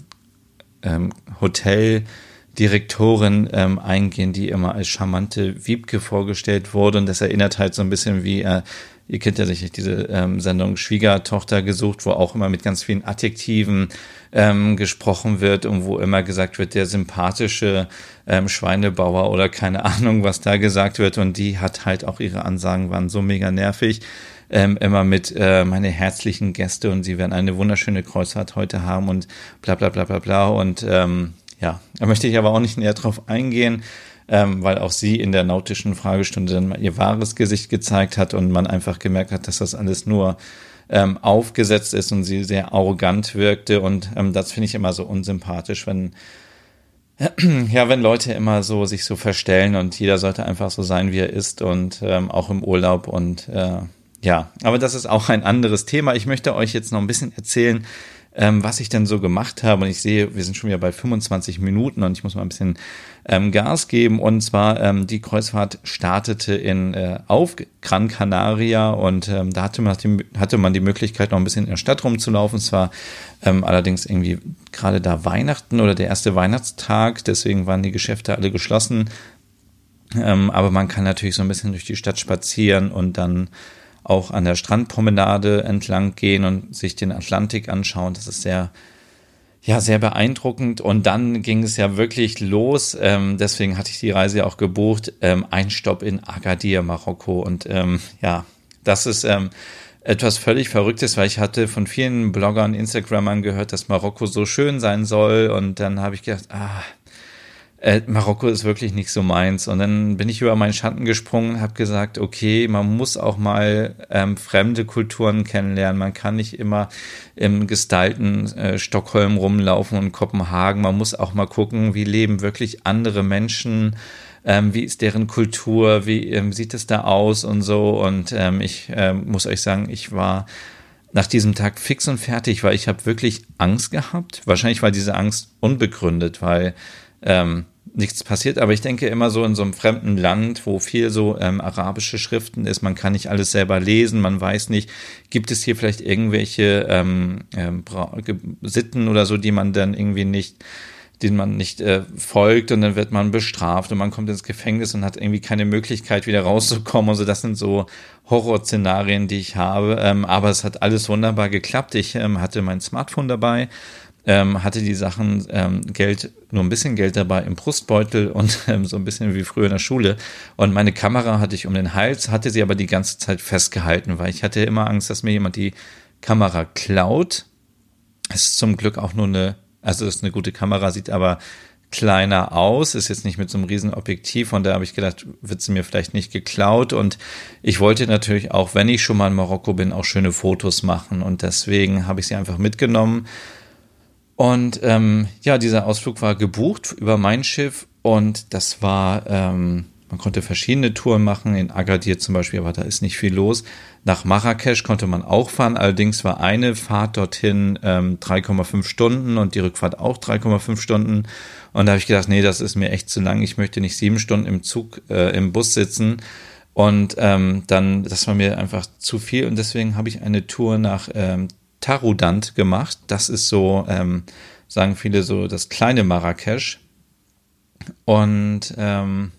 ähm, Hoteldirektorin ähm, eingehen, die immer als charmante Wiebke vorgestellt wurde. Und das erinnert halt so ein bisschen wie, äh, ihr kennt ja sicherlich diese ähm, Sendung Schwiegertochter gesucht, wo auch immer mit ganz vielen Adjektiven ähm, gesprochen wird und wo immer gesagt wird, der sympathische ähm, Schweinebauer oder keine Ahnung, was da gesagt wird. Und die hat halt auch ihre Ansagen waren so mega nervig ähm, immer mit äh, meine herzlichen Gäste und sie werden eine wunderschöne Kreuzfahrt heute haben und bla bla bla bla bla. Und ähm, ja, da möchte ich aber auch nicht näher drauf eingehen, ähm, weil auch sie in der nautischen Fragestunde dann mal ihr wahres Gesicht gezeigt hat und man einfach gemerkt hat, dass das alles nur ähm, aufgesetzt ist und sie sehr arrogant wirkte. Und ähm, das finde ich immer so unsympathisch, wenn ja, wenn Leute immer so sich so verstellen und jeder sollte einfach so sein, wie er ist und ähm, auch im Urlaub und äh, ja, aber das ist auch ein anderes Thema. Ich möchte euch jetzt noch ein bisschen erzählen, ähm, was ich denn so gemacht habe. Und ich sehe, wir sind schon wieder bei 25 Minuten und ich muss mal ein bisschen ähm, Gas geben. Und zwar, ähm, die Kreuzfahrt startete in äh, auf Gran Canaria und ähm, da hatte man, die, hatte man die Möglichkeit, noch ein bisschen in der Stadt rumzulaufen. Es war ähm, allerdings irgendwie gerade da Weihnachten oder der erste Weihnachtstag, deswegen waren die Geschäfte alle geschlossen. Ähm, aber man kann natürlich so ein bisschen durch die Stadt spazieren und dann auch an der Strandpromenade entlang gehen und sich den Atlantik anschauen. Das ist sehr, ja, sehr beeindruckend. Und dann ging es ja wirklich los. Ähm, deswegen hatte ich die Reise ja auch gebucht. Ähm, ein Stopp in Agadir, Marokko. Und ähm, ja, das ist ähm, etwas völlig Verrücktes, weil ich hatte von vielen Bloggern, Instagrammern gehört, dass Marokko so schön sein soll. Und dann habe ich gedacht, ah, äh, Marokko ist wirklich nicht so meins. Und dann bin ich über meinen Schatten gesprungen, habe gesagt, okay, man muss auch mal ähm, fremde Kulturen kennenlernen. Man kann nicht immer im gestalten äh, Stockholm rumlaufen und Kopenhagen. Man muss auch mal gucken, wie leben wirklich andere Menschen. Ähm, wie ist deren Kultur, wie ähm, sieht es da aus und so. Und ähm, ich ähm, muss euch sagen, ich war nach diesem Tag fix und fertig, weil ich habe wirklich Angst gehabt. Wahrscheinlich war diese Angst unbegründet, weil ähm, nichts passiert. Aber ich denke immer so in so einem fremden Land, wo viel so ähm, arabische Schriften ist, man kann nicht alles selber lesen, man weiß nicht, gibt es hier vielleicht irgendwelche ähm, ähm, Sitten oder so, die man dann irgendwie nicht den man nicht äh, folgt und dann wird man bestraft und man kommt ins Gefängnis und hat irgendwie keine Möglichkeit wieder rauszukommen. Also das sind so Horrorszenarien, die ich habe. Ähm, aber es hat alles wunderbar geklappt. Ich ähm, hatte mein Smartphone dabei, ähm, hatte die Sachen ähm, Geld, nur ein bisschen Geld dabei im Brustbeutel und ähm, so ein bisschen wie früher in der Schule. Und meine Kamera hatte ich um den Hals, hatte sie aber die ganze Zeit festgehalten, weil ich hatte immer Angst, dass mir jemand die Kamera klaut. Es ist zum Glück auch nur eine, also es ist eine gute Kamera, sieht aber kleiner aus, ist jetzt nicht mit so einem riesen Objektiv, von da habe ich gedacht, wird sie mir vielleicht nicht geklaut und ich wollte natürlich auch, wenn ich schon mal in Marokko bin, auch schöne Fotos machen und deswegen habe ich sie einfach mitgenommen und ähm, ja, dieser Ausflug war gebucht über mein Schiff und das war, ähm, man konnte verschiedene Touren machen, in Agadir zum Beispiel, aber da ist nicht viel los. Nach Marrakesch konnte man auch fahren, allerdings war eine Fahrt dorthin ähm, 3,5 Stunden und die Rückfahrt auch 3,5 Stunden. Und da habe ich gedacht, nee, das ist mir echt zu lang, ich möchte nicht sieben Stunden im Zug, äh, im Bus sitzen. Und ähm, dann, das war mir einfach zu viel und deswegen habe ich eine Tour nach ähm, Tarudant gemacht. Das ist so, ähm, sagen viele so, das kleine Marrakesch. Und ähm,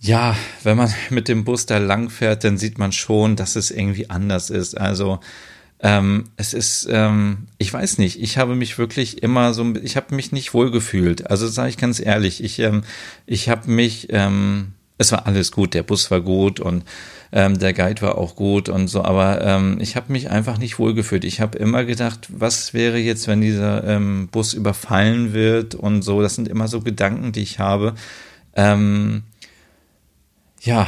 ja, wenn man mit dem Bus da lang fährt, dann sieht man schon, dass es irgendwie anders ist. Also ähm, es ist, ähm, ich weiß nicht, ich habe mich wirklich immer so, ich habe mich nicht wohl gefühlt. Also sage ich ganz ehrlich, ich, ähm, ich habe mich, ähm, es war alles gut, der Bus war gut und ähm, der Guide war auch gut und so, aber ähm, ich habe mich einfach nicht wohlgefühlt. Ich habe immer gedacht, was wäre jetzt, wenn dieser ähm, Bus überfallen wird und so. Das sind immer so Gedanken, die ich habe. Ähm, ja,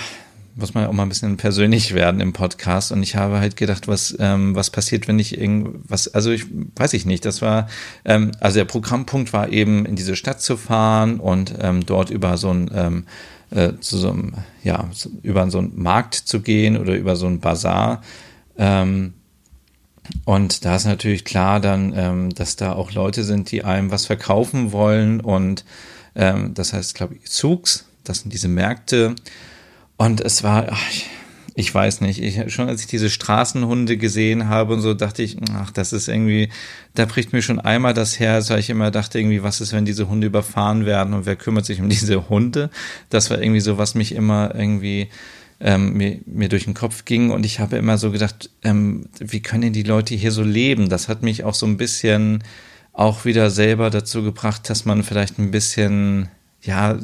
muss man auch mal ein bisschen persönlich werden im Podcast. Und ich habe halt gedacht, was, ähm, was passiert, wenn ich irgendwas, also ich weiß ich nicht, das war, ähm, also der Programmpunkt war eben in diese Stadt zu fahren und ähm, dort über so ein ähm, äh, zu so einem, ja, über so einen Markt zu gehen oder über so einen Bazar. Ähm, und da ist natürlich klar dann, ähm, dass da auch Leute sind, die einem was verkaufen wollen. Und ähm, das heißt, glaube ich, Zugs, das sind diese Märkte. Und es war, ach, weiß nicht, ich, schon als ich diese Straßenhunde gesehen habe und so, dachte ich, ach, das ist irgendwie, da bricht mir schon einmal das Herz, weil ich immer dachte irgendwie, was ist, wenn diese Hunde überfahren werden und wer kümmert sich um diese Hunde? Das war irgendwie so, was mich immer irgendwie ähm, mir, mir durch den Kopf ging und ich habe immer so gedacht, ähm, wie können die Leute hier so leben? Das hat mich auch so ein bisschen auch wieder selber dazu gebracht, dass man vielleicht ein bisschen, ja,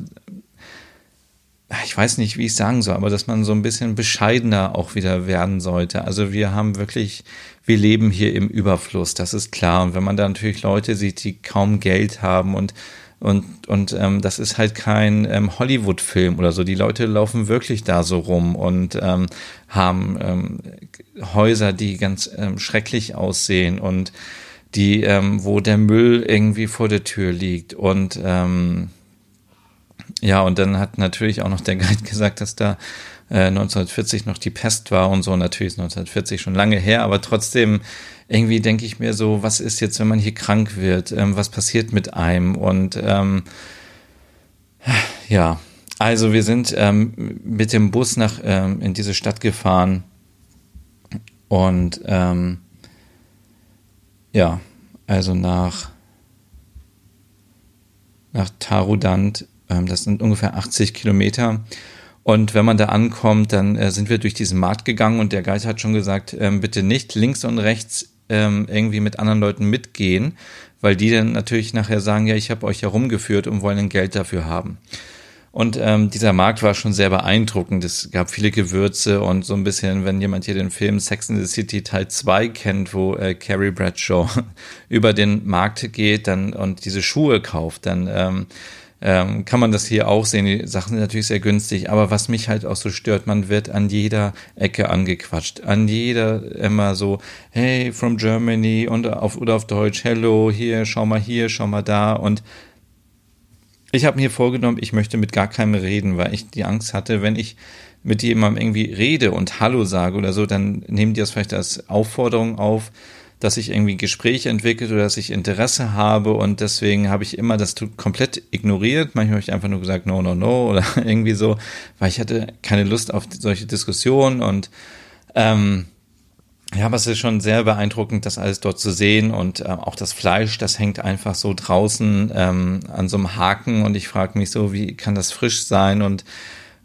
ich weiß nicht, wie ich sagen soll, aber dass man so ein bisschen bescheidener auch wieder werden sollte. Also wir haben wirklich, wir leben hier im Überfluss, das ist klar. Und wenn man da natürlich Leute sieht, die kaum Geld haben und und, und ähm, das ist halt kein ähm, Hollywood-Film oder so. Die Leute laufen wirklich da so rum und ähm, haben ähm, Häuser, die ganz ähm, schrecklich aussehen und die, ähm, wo der Müll irgendwie vor der Tür liegt und ähm, ja, und dann hat natürlich auch noch der Guide gesagt, dass da äh, 1940 noch die Pest war und so. Natürlich ist 1940 schon lange her, aber trotzdem irgendwie denke ich mir so, was ist jetzt, wenn man hier krank wird? Ähm, was passiert mit einem? Und ähm, ja, also wir sind ähm, mit dem Bus nach ähm, in diese Stadt gefahren und ähm, ja, also nach nach Tarudant das sind ungefähr 80 Kilometer. Und wenn man da ankommt, dann äh, sind wir durch diesen Markt gegangen und der Guide hat schon gesagt, ähm, bitte nicht links und rechts ähm, irgendwie mit anderen Leuten mitgehen, weil die dann natürlich nachher sagen, ja, ich habe euch herumgeführt und wollen ein Geld dafür haben. Und ähm, dieser Markt war schon sehr beeindruckend. Es gab viele Gewürze und so ein bisschen, wenn jemand hier den Film Sex in the City Teil 2 kennt, wo äh, Carrie Bradshaw über den Markt geht dann und diese Schuhe kauft, dann ähm, ähm, kann man das hier auch sehen. Die Sachen sind natürlich sehr günstig, aber was mich halt auch so stört, man wird an jeder Ecke angequatscht, an jeder immer so, hey, from Germany und auf, oder auf Deutsch, hello, hier, schau mal hier, schau mal da. Und ich habe mir vorgenommen, ich möchte mit gar keinem reden, weil ich die Angst hatte, wenn ich mit jemandem irgendwie rede und Hallo sage oder so, dann nehmen die das vielleicht als Aufforderung auf, dass ich irgendwie Gespräche entwickelt oder dass ich Interesse habe und deswegen habe ich immer das komplett ignoriert. Manchmal habe ich einfach nur gesagt, no, no, no oder irgendwie so, weil ich hatte keine Lust auf solche Diskussionen und ähm, ja, aber es ist schon sehr beeindruckend, das alles dort zu sehen und äh, auch das Fleisch, das hängt einfach so draußen ähm, an so einem Haken und ich frage mich so, wie kann das frisch sein und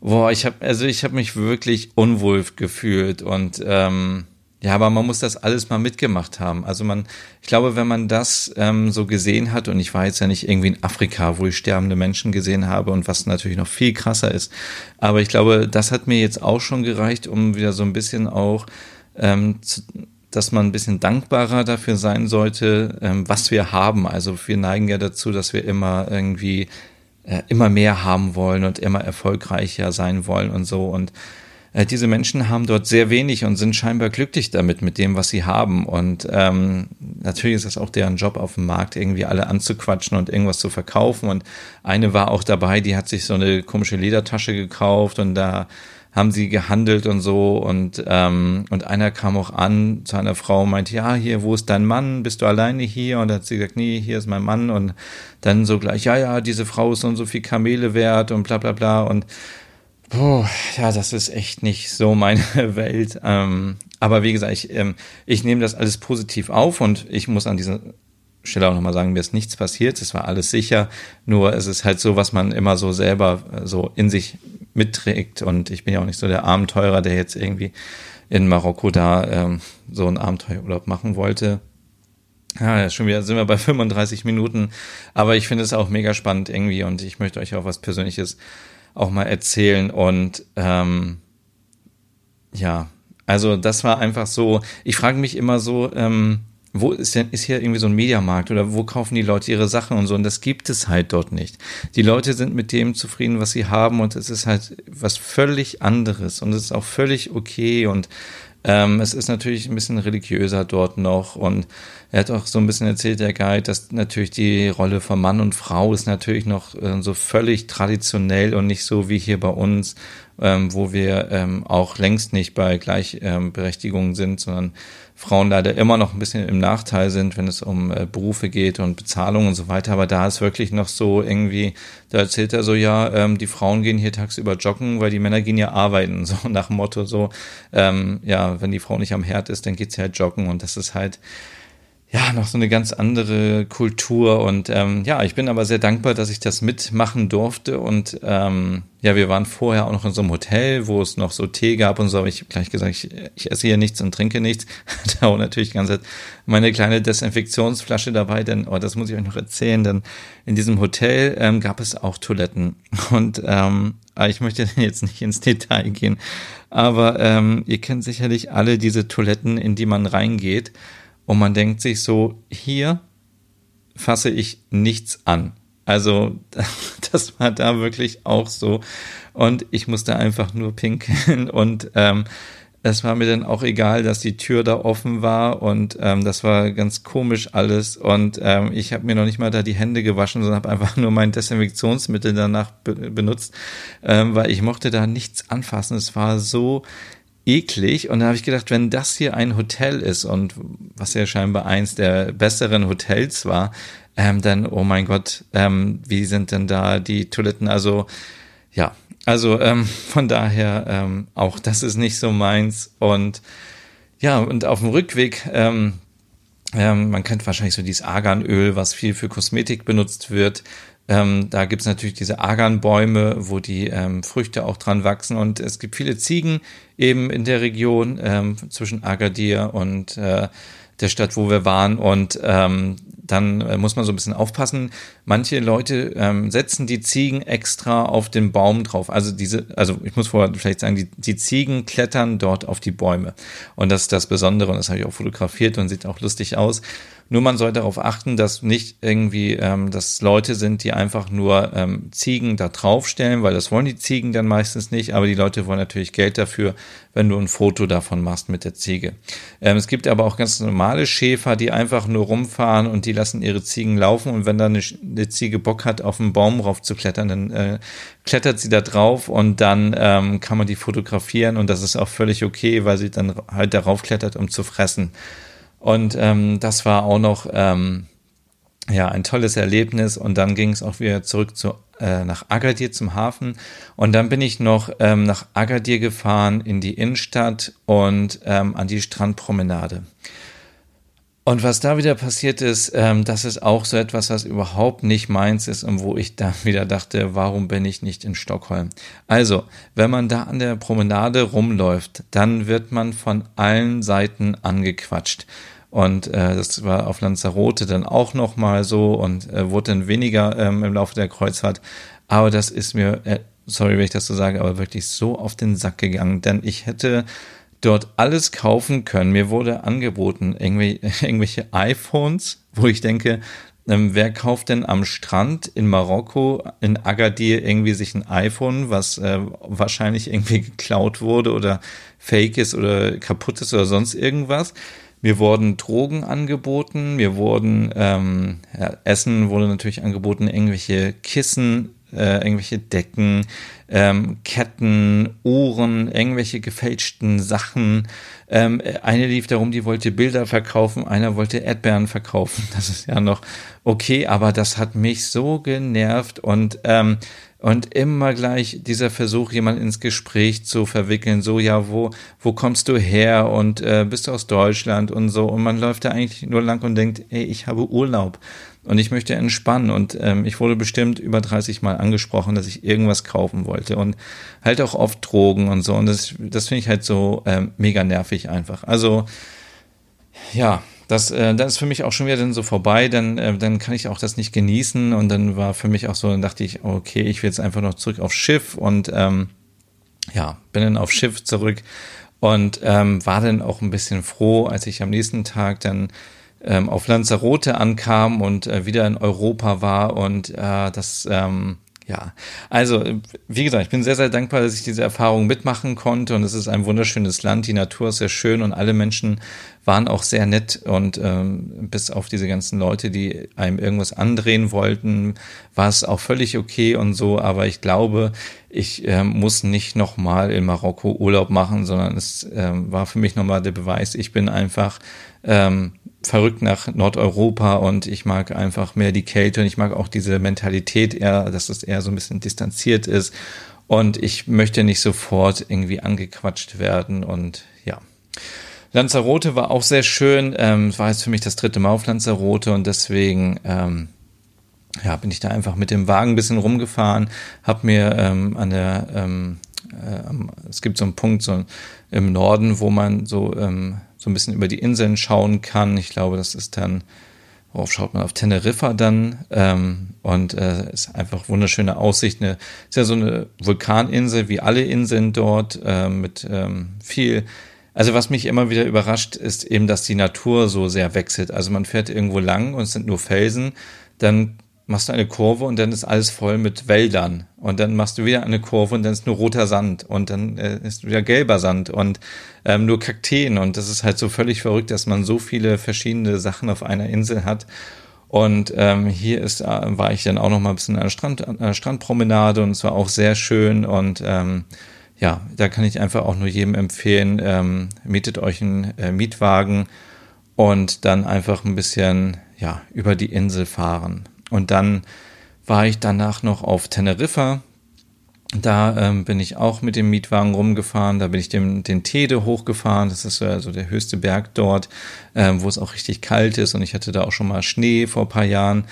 boah, ich habe also ich habe mich wirklich unwohl gefühlt und ähm, ja, aber man muss das alles mal mitgemacht haben. Also man, ich glaube, wenn man das ähm, so gesehen hat, und ich war jetzt ja nicht irgendwie in Afrika, wo ich sterbende Menschen gesehen habe und was natürlich noch viel krasser ist, aber ich glaube, das hat mir jetzt auch schon gereicht, um wieder so ein bisschen auch ähm, zu, dass man ein bisschen dankbarer dafür sein sollte, ähm, was wir haben. Also wir neigen ja dazu, dass wir immer irgendwie äh, immer mehr haben wollen und immer erfolgreicher sein wollen und so. Und diese Menschen haben dort sehr wenig und sind scheinbar glücklich damit, mit dem, was sie haben. Und ähm, natürlich ist das auch deren Job auf dem Markt, irgendwie alle anzuquatschen und irgendwas zu verkaufen. Und eine war auch dabei, die hat sich so eine komische Ledertasche gekauft und da haben sie gehandelt und so. Und ähm, und einer kam auch an zu einer Frau und meinte ja hier wo ist dein Mann? Bist du alleine hier? Und dann hat sie gesagt nee hier ist mein Mann. Und dann so gleich ja ja diese Frau ist so und so viel Kamele wert und bla bla bla. Und boah, ja das ist echt nicht so meine Welt ähm, aber wie gesagt ich ähm, ich nehme das alles positiv auf und ich muss an dieser Stelle auch nochmal sagen, mir ist nichts passiert, es war alles sicher, nur es ist halt so, was man immer so selber äh, so in sich mitträgt. Und ich bin ja auch nicht so der Abenteurer, der jetzt irgendwie in Marokko da ähm, so einen Abenteuerurlaub machen wollte. Ja, schon wieder sind wir bei 35 Minuten. Aber ich finde es auch mega spannend irgendwie und ich möchte euch auch was Persönliches auch mal erzählen. Und ähm, ja, also das war einfach so, ich frage mich immer so, ähm, wo ist denn, ist hier irgendwie so ein Mediamarkt oder wo kaufen die Leute ihre Sachen und so? Und das gibt es halt dort nicht. Die Leute sind mit dem zufrieden, was sie haben und es ist halt was völlig anderes und es ist auch völlig okay und ähm, es ist natürlich ein bisschen religiöser dort noch und er hat auch so ein bisschen erzählt, der Guide, dass natürlich die Rolle von Mann und Frau ist natürlich noch äh, so völlig traditionell und nicht so wie hier bei uns, ähm, wo wir ähm, auch längst nicht bei Gleichberechtigung sind, sondern Frauen leider immer noch ein bisschen im Nachteil sind, wenn es um äh, Berufe geht und Bezahlung und so weiter. Aber da ist wirklich noch so irgendwie, da erzählt er so, ja, ähm, die Frauen gehen hier tagsüber joggen, weil die Männer gehen ja arbeiten. So nach dem Motto so, ähm, ja, wenn die Frau nicht am Herd ist, dann geht sie halt joggen. Und das ist halt, ja, noch so eine ganz andere Kultur. Und ähm, ja, ich bin aber sehr dankbar, dass ich das mitmachen durfte. Und ähm, ja, wir waren vorher auch noch in so einem Hotel, wo es noch so Tee gab und so. habe ich gleich gesagt, ich, ich esse hier nichts und trinke nichts. da auch natürlich Zeit meine kleine Desinfektionsflasche dabei, denn, oh, das muss ich euch noch erzählen, denn in diesem Hotel ähm, gab es auch Toiletten. Und ähm, ah, ich möchte jetzt nicht ins Detail gehen, aber ähm, ihr kennt sicherlich alle diese Toiletten, in die man reingeht. Und man denkt sich so, hier fasse ich nichts an. Also das war da wirklich auch so. Und ich musste einfach nur pinkeln. Und ähm, es war mir dann auch egal, dass die Tür da offen war. Und ähm, das war ganz komisch alles. Und ähm, ich habe mir noch nicht mal da die Hände gewaschen, sondern habe einfach nur mein Desinfektionsmittel danach be benutzt, ähm, weil ich mochte da nichts anfassen. Es war so eklig. Und da habe ich gedacht, wenn das hier ein Hotel ist und was ja scheinbar eins der besseren Hotels war, ähm, dann, oh mein Gott, ähm, wie sind denn da die Toiletten? Also, ja, also ähm, von daher ähm, auch das ist nicht so meins. Und ja, und auf dem Rückweg, ähm, ähm, man kennt wahrscheinlich so dieses Arganöl, was viel für Kosmetik benutzt wird. Ähm, da gibt's natürlich diese Arganbäume, wo die ähm, Früchte auch dran wachsen. Und es gibt viele Ziegen eben in der Region ähm, zwischen Agadir und äh, der Stadt, wo wir waren. Und ähm, dann äh, muss man so ein bisschen aufpassen. Manche Leute ähm, setzen die Ziegen extra auf den Baum drauf. Also diese, also ich muss vorher vielleicht sagen, die, die Ziegen klettern dort auf die Bäume. Und das ist das Besondere und das habe ich auch fotografiert und sieht auch lustig aus. Nur man soll darauf achten, dass nicht irgendwie, ähm, dass Leute sind, die einfach nur ähm, Ziegen da draufstellen, weil das wollen die Ziegen dann meistens nicht, aber die Leute wollen natürlich Geld dafür, wenn du ein Foto davon machst mit der Ziege. Ähm, es gibt aber auch ganz normale Schäfer, die einfach nur rumfahren und die lassen ihre Ziegen laufen und wenn dann eine, eine Ziege Bock hat, auf einen Baum rauf zu klettern, dann äh, klettert sie da drauf und dann ähm, kann man die fotografieren und das ist auch völlig okay, weil sie dann halt darauf klettert, um zu fressen. Und ähm, das war auch noch ähm, ja ein tolles Erlebnis. Und dann ging es auch wieder zurück zu äh, nach Agadir zum Hafen und dann bin ich noch ähm, nach Agadir gefahren in die Innenstadt und ähm, an die Strandpromenade. Und was da wieder passiert ist, ähm, das ist auch so etwas, was überhaupt nicht meins ist und wo ich da wieder dachte, warum bin ich nicht in Stockholm? Also, wenn man da an der Promenade rumläuft, dann wird man von allen Seiten angequatscht. Und äh, das war auf Lanzarote dann auch nochmal so und äh, wurde dann weniger ähm, im Laufe der Kreuzfahrt. Aber das ist mir, äh, sorry, wenn ich das so sage, aber wirklich so auf den Sack gegangen, denn ich hätte dort alles kaufen können. Mir wurde angeboten, irgendwelche iPhones, wo ich denke, ähm, wer kauft denn am Strand in Marokko, in Agadir, irgendwie sich ein iPhone, was äh, wahrscheinlich irgendwie geklaut wurde oder fake ist oder kaputt ist oder sonst irgendwas? Mir wurden Drogen angeboten, mir wurden ähm, ja, Essen wurde natürlich angeboten, irgendwelche Kissen, äh, irgendwelche Decken, ähm, Ketten, Uhren, irgendwelche gefälschten Sachen. Ähm, eine lief darum, die wollte Bilder verkaufen, einer wollte Erdbeeren verkaufen. Das ist ja noch okay, aber das hat mich so genervt und ähm, und immer gleich dieser Versuch, jemand ins Gespräch zu verwickeln, so ja, wo, wo kommst du her und äh, bist du aus Deutschland und so. Und man läuft da eigentlich nur lang und denkt, ey, ich habe Urlaub und ich möchte entspannen. Und ähm, ich wurde bestimmt über 30 Mal angesprochen, dass ich irgendwas kaufen wollte und halt auch oft Drogen und so. Und das, das finde ich halt so ähm, mega nervig einfach. Also ja, das, äh, das ist für mich auch schon wieder dann so vorbei, dann, äh, dann kann ich auch das nicht genießen und dann war für mich auch so, dann dachte ich, okay, ich will jetzt einfach noch zurück aufs Schiff und ähm, ja, bin dann aufs Schiff zurück und ähm, war dann auch ein bisschen froh, als ich am nächsten Tag dann ähm, auf Lanzarote ankam und äh, wieder in Europa war und äh, das ähm, ja, also wie gesagt, ich bin sehr, sehr dankbar, dass ich diese Erfahrung mitmachen konnte und es ist ein wunderschönes Land, die Natur ist sehr schön und alle Menschen waren auch sehr nett und ähm, bis auf diese ganzen Leute, die einem irgendwas andrehen wollten, war es auch völlig okay und so, aber ich glaube, ich äh, muss nicht nochmal in Marokko Urlaub machen, sondern es äh, war für mich nochmal der Beweis, ich bin einfach ähm, verrückt nach Nordeuropa und ich mag einfach mehr die Kälte und ich mag auch diese Mentalität eher, dass es eher so ein bisschen distanziert ist und ich möchte nicht sofort irgendwie angequatscht werden und ja. Lanzarote war auch sehr schön, ähm, war jetzt für mich das dritte Mal auf Lanzarote und deswegen ähm, ja, bin ich da einfach mit dem Wagen ein bisschen rumgefahren, habe mir ähm, an der ähm, äh, es gibt so einen Punkt so im Norden, wo man so ähm, so ein bisschen über die Inseln schauen kann. Ich glaube, das ist dann, worauf schaut man auf Teneriffa dann? Ähm, und äh, ist einfach wunderschöne Aussicht. Eine, ist ja so eine Vulkaninsel wie alle Inseln dort äh, mit ähm, viel. Also was mich immer wieder überrascht, ist eben, dass die Natur so sehr wechselt. Also man fährt irgendwo lang und es sind nur Felsen, dann machst du eine Kurve und dann ist alles voll mit Wäldern. Und dann machst du wieder eine Kurve und dann ist nur roter Sand und dann äh, ist wieder gelber Sand und ähm, nur Kakteen. Und das ist halt so völlig verrückt, dass man so viele verschiedene Sachen auf einer Insel hat. Und ähm, hier ist, äh, war ich dann auch noch mal ein bisschen an der, Strand, an der Strandpromenade und es war auch sehr schön. Und ähm, ja, da kann ich einfach auch nur jedem empfehlen, ähm, mietet euch einen äh, Mietwagen und dann einfach ein bisschen ja, über die Insel fahren. Und dann war ich danach noch auf Teneriffa. Da ähm, bin ich auch mit dem Mietwagen rumgefahren. Da bin ich dem, den Tede hochgefahren. Das ist also der höchste Berg dort, ähm, wo es auch richtig kalt ist. Und ich hatte da auch schon mal Schnee vor ein paar Jahren.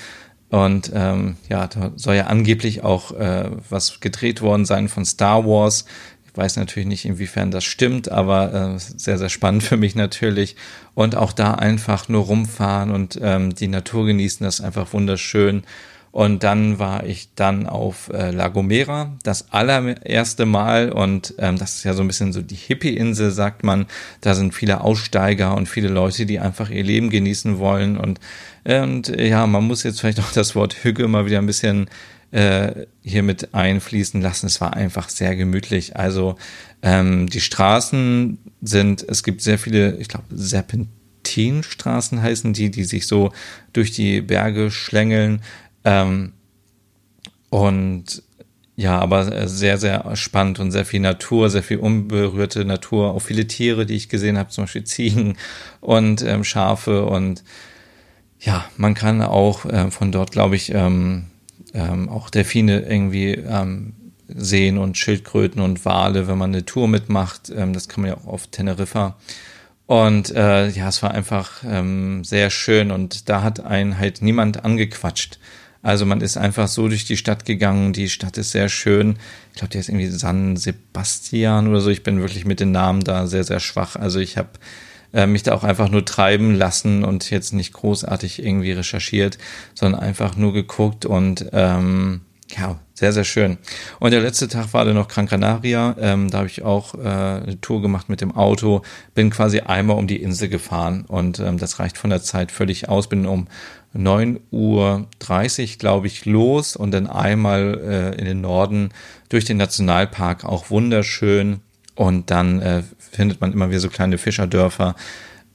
Und ähm, ja, da soll ja angeblich auch äh, was gedreht worden sein von Star Wars. Weiß natürlich nicht, inwiefern das stimmt, aber äh, sehr, sehr spannend für mich natürlich. Und auch da einfach nur rumfahren und ähm, die Natur genießen, das ist einfach wunderschön. Und dann war ich dann auf äh, La Gomera, das allererste Mal. Und ähm, das ist ja so ein bisschen so die Hippie-Insel, sagt man. Da sind viele Aussteiger und viele Leute, die einfach ihr Leben genießen wollen. Und, und ja, man muss jetzt vielleicht auch das Wort Hügge mal wieder ein bisschen äh, hier mit einfließen lassen. Es war einfach sehr gemütlich. Also ähm, die Straßen sind, es gibt sehr viele, ich glaube, Serpentinstraßen heißen die, die sich so durch die Berge schlängeln. Ähm, und ja, aber sehr, sehr spannend und sehr viel Natur, sehr viel unberührte Natur, auch viele Tiere, die ich gesehen habe, zum Beispiel Ziegen und ähm, Schafe und ja, man kann auch äh, von dort, glaube ich, ähm, ähm, auch Delfine irgendwie ähm, sehen und Schildkröten und Wale, wenn man eine Tour mitmacht. Ähm, das kann man ja auch auf Teneriffa. Und äh, ja, es war einfach ähm, sehr schön und da hat einen halt niemand angequatscht. Also man ist einfach so durch die Stadt gegangen. Die Stadt ist sehr schön. Ich glaube, die ist irgendwie San Sebastian oder so. Ich bin wirklich mit den Namen da sehr, sehr schwach. Also ich habe äh, mich da auch einfach nur treiben lassen und jetzt nicht großartig irgendwie recherchiert, sondern einfach nur geguckt und ähm, ja, sehr, sehr schön. Und der letzte Tag war dann noch Gran Canaria. Ähm, da habe ich auch äh, eine Tour gemacht mit dem Auto. Bin quasi einmal um die Insel gefahren und ähm, das reicht von der Zeit völlig aus. Bin um 9.30 Uhr, glaube ich, los und dann einmal äh, in den Norden durch den Nationalpark, auch wunderschön. Und dann äh, findet man immer wieder so kleine Fischerdörfer,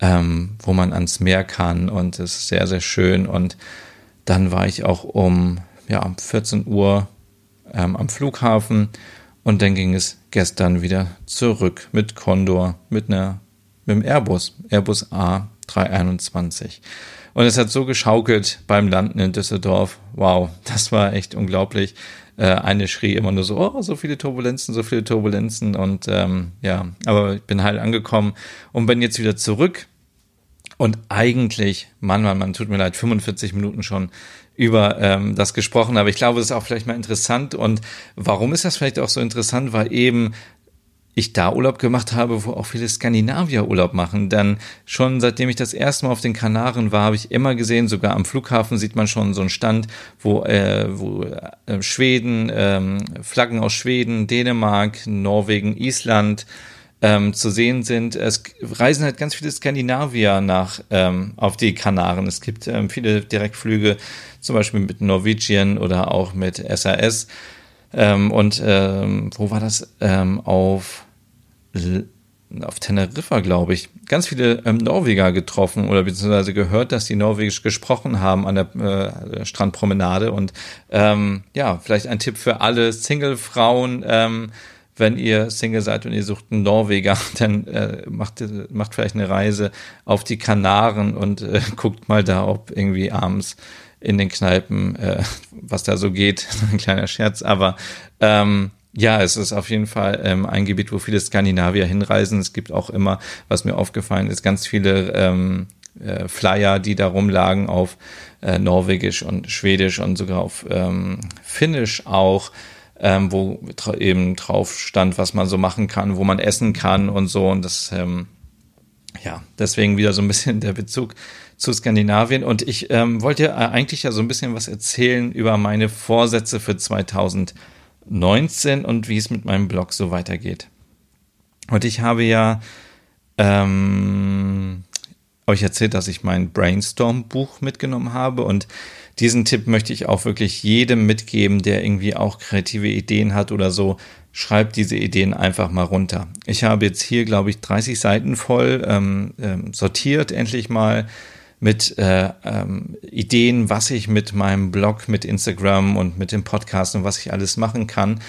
ähm, wo man ans Meer kann und es ist sehr, sehr schön. Und dann war ich auch um ja, um 14 Uhr ähm, am Flughafen und dann ging es gestern wieder zurück mit Condor, mit einer, mit dem Airbus, Airbus A321. Und es hat so geschaukelt beim Landen in Düsseldorf. Wow, das war echt unglaublich. Äh, eine schrie immer nur so, oh, so viele Turbulenzen, so viele Turbulenzen. Und ähm, ja, aber ich bin halt angekommen und bin jetzt wieder zurück. Und eigentlich, Mann, Mann, Mann, tut mir leid, 45 Minuten schon über ähm, das gesprochen, aber ich glaube, es ist auch vielleicht mal interessant. Und warum ist das vielleicht auch so interessant? Weil eben ich da Urlaub gemacht habe, wo auch viele Skandinavier Urlaub machen. Denn schon seitdem ich das erste Mal auf den Kanaren war, habe ich immer gesehen, sogar am Flughafen sieht man schon so einen Stand, wo, äh, wo äh, Schweden, ähm, Flaggen aus Schweden, Dänemark, Norwegen, Island, ähm, zu sehen sind. Es reisen halt ganz viele Skandinavier nach ähm, auf die Kanaren. Es gibt ähm, viele Direktflüge, zum Beispiel mit Norwegian oder auch mit SAS. Ähm, und ähm, wo war das? Ähm, auf auf Teneriffa, glaube ich, ganz viele ähm, Norweger getroffen oder beziehungsweise gehört, dass die Norwegisch gesprochen haben an der äh, Strandpromenade. Und ähm, ja, vielleicht ein Tipp für alle Single-Frauen. Ähm, wenn ihr Single seid und ihr sucht einen Norweger, dann äh, macht, macht vielleicht eine Reise auf die Kanaren und äh, guckt mal da, ob irgendwie abends in den Kneipen, äh, was da so geht. ein kleiner Scherz, aber ähm, ja, es ist auf jeden Fall ähm, ein Gebiet, wo viele Skandinavier hinreisen. Es gibt auch immer, was mir aufgefallen ist, ganz viele ähm, äh, Flyer, die da rumlagen auf äh, Norwegisch und Schwedisch und sogar auf ähm, Finnisch auch ähm, wo eben drauf stand, was man so machen kann, wo man essen kann und so. Und das, ähm, ja, deswegen wieder so ein bisschen der Bezug zu Skandinavien. Und ich ähm, wollte eigentlich ja so ein bisschen was erzählen über meine Vorsätze für 2019 und wie es mit meinem Blog so weitergeht. Und ich habe ja ähm, euch erzählt, dass ich mein Brainstorm-Buch mitgenommen habe und diesen Tipp möchte ich auch wirklich jedem mitgeben, der irgendwie auch kreative Ideen hat oder so. Schreibt diese Ideen einfach mal runter. Ich habe jetzt hier, glaube ich, 30 Seiten voll ähm, ähm, sortiert, endlich mal mit äh, ähm, Ideen, was ich mit meinem Blog, mit Instagram und mit dem Podcast und was ich alles machen kann.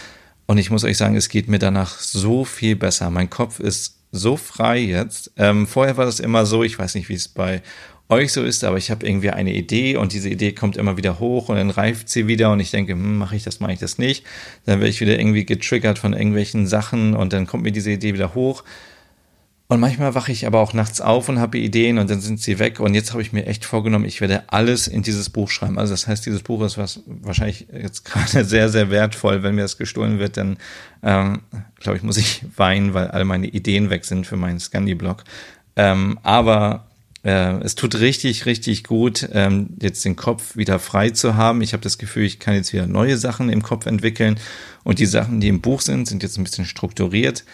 Und ich muss euch sagen, es geht mir danach so viel besser. Mein Kopf ist so frei jetzt. Ähm, vorher war das immer so, ich weiß nicht, wie es bei euch so ist, aber ich habe irgendwie eine Idee und diese Idee kommt immer wieder hoch und dann reift sie wieder und ich denke, hm, mache ich das, mache ich das nicht. Dann werde ich wieder irgendwie getriggert von irgendwelchen Sachen und dann kommt mir diese Idee wieder hoch. Und manchmal wache ich aber auch nachts auf und habe Ideen und dann sind sie weg. Und jetzt habe ich mir echt vorgenommen, ich werde alles in dieses Buch schreiben. Also das heißt, dieses Buch ist was wahrscheinlich jetzt gerade sehr, sehr wertvoll. Wenn mir das gestohlen wird, dann ähm, glaube ich, muss ich weinen, weil alle meine Ideen weg sind für meinen Scandi-Blog. Ähm, aber äh, es tut richtig, richtig gut, ähm, jetzt den Kopf wieder frei zu haben. Ich habe das Gefühl, ich kann jetzt wieder neue Sachen im Kopf entwickeln. Und die Sachen, die im Buch sind, sind jetzt ein bisschen strukturiert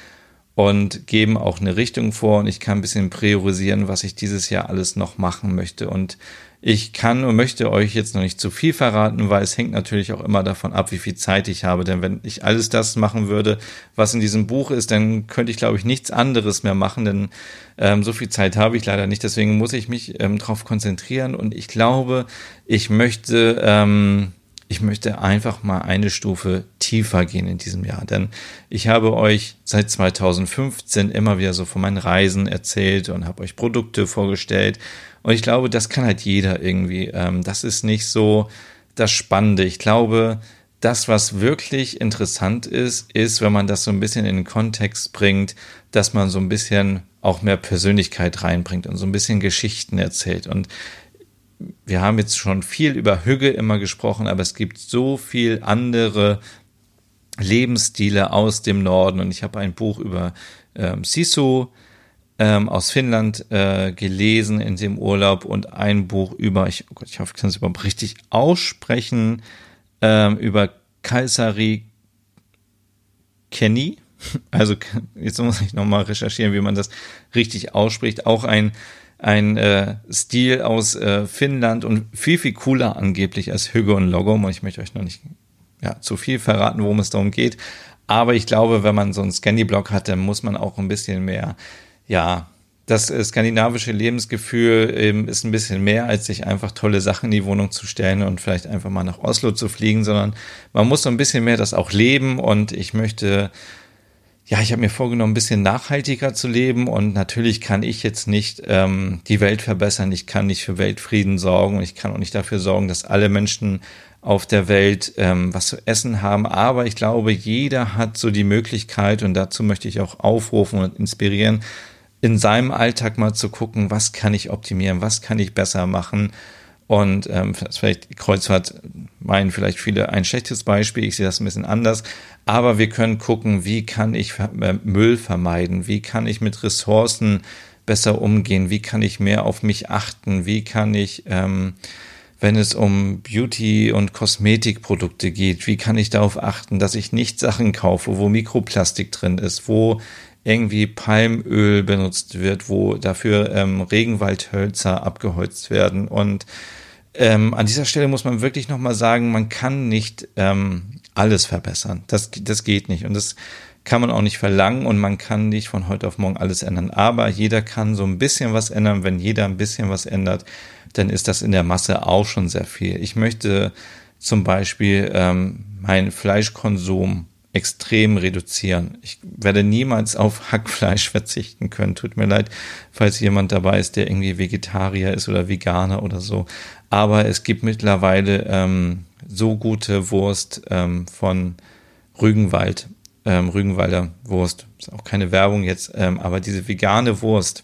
und geben auch eine Richtung vor. Und ich kann ein bisschen priorisieren, was ich dieses Jahr alles noch machen möchte. Und ich kann und möchte euch jetzt noch nicht zu viel verraten, weil es hängt natürlich auch immer davon ab, wie viel Zeit ich habe. Denn wenn ich alles das machen würde, was in diesem Buch ist, dann könnte ich, glaube ich, nichts anderes mehr machen, denn ähm, so viel Zeit habe ich leider nicht. Deswegen muss ich mich ähm, darauf konzentrieren. Und ich glaube, ich möchte ähm, ich möchte einfach mal eine Stufe tiefer gehen in diesem Jahr. Denn ich habe euch seit 2015 immer wieder so von meinen Reisen erzählt und habe euch Produkte vorgestellt. Und ich glaube, das kann halt jeder irgendwie. Ähm, das ist nicht so, das Spannende. Ich glaube, das, was wirklich interessant ist, ist, wenn man das so ein bisschen in den Kontext bringt, dass man so ein bisschen auch mehr Persönlichkeit reinbringt und so ein bisschen Geschichten erzählt. Und wir haben jetzt schon viel über Hügge immer gesprochen, aber es gibt so viel andere Lebensstile aus dem Norden. Und ich habe ein Buch über ähm, Sisu ähm, aus Finnland äh, gelesen in dem Urlaub und ein Buch über, ich, oh Gott, ich hoffe, ich kann es überhaupt richtig aussprechen, ähm, über Kaisari Kenny. Also jetzt muss ich nochmal recherchieren, wie man das richtig ausspricht. Auch ein ein äh, Stil aus äh, Finnland und viel, viel cooler angeblich als Hügge und Logom. Und ich möchte euch noch nicht ja, zu viel verraten, worum es darum geht. Aber ich glaube, wenn man so einen Scandy-Block hat, dann muss man auch ein bisschen mehr, ja, das äh, skandinavische Lebensgefühl ähm, ist ein bisschen mehr, als sich einfach tolle Sachen in die Wohnung zu stellen und vielleicht einfach mal nach Oslo zu fliegen, sondern man muss so ein bisschen mehr das auch leben und ich möchte ja, ich habe mir vorgenommen, ein bisschen nachhaltiger zu leben und natürlich kann ich jetzt nicht ähm, die Welt verbessern, ich kann nicht für Weltfrieden sorgen und ich kann auch nicht dafür sorgen, dass alle Menschen auf der Welt ähm, was zu essen haben, aber ich glaube, jeder hat so die Möglichkeit und dazu möchte ich auch aufrufen und inspirieren, in seinem Alltag mal zu gucken, was kann ich optimieren, was kann ich besser machen. Und ähm, vielleicht Kreuzfahrt meinen vielleicht viele ein schlechtes Beispiel, ich sehe das ein bisschen anders, aber wir können gucken, wie kann ich äh, Müll vermeiden, wie kann ich mit Ressourcen besser umgehen, wie kann ich mehr auf mich achten, wie kann ich, ähm, wenn es um Beauty- und Kosmetikprodukte geht, wie kann ich darauf achten, dass ich nicht Sachen kaufe, wo Mikroplastik drin ist, wo irgendwie Palmöl benutzt wird, wo dafür ähm, Regenwaldhölzer abgeholzt werden. Und ähm, an dieser Stelle muss man wirklich nochmal sagen, man kann nicht ähm, alles verbessern. Das, das geht nicht. Und das kann man auch nicht verlangen und man kann nicht von heute auf morgen alles ändern. Aber jeder kann so ein bisschen was ändern. Wenn jeder ein bisschen was ändert, dann ist das in der Masse auch schon sehr viel. Ich möchte zum Beispiel ähm, meinen Fleischkonsum extrem reduzieren. Ich werde niemals auf Hackfleisch verzichten können. Tut mir leid, falls jemand dabei ist, der irgendwie Vegetarier ist oder Veganer oder so. Aber es gibt mittlerweile ähm, so gute Wurst ähm, von Rügenwald, ähm, Rügenwalder Wurst. Ist auch keine Werbung jetzt, ähm, aber diese vegane Wurst,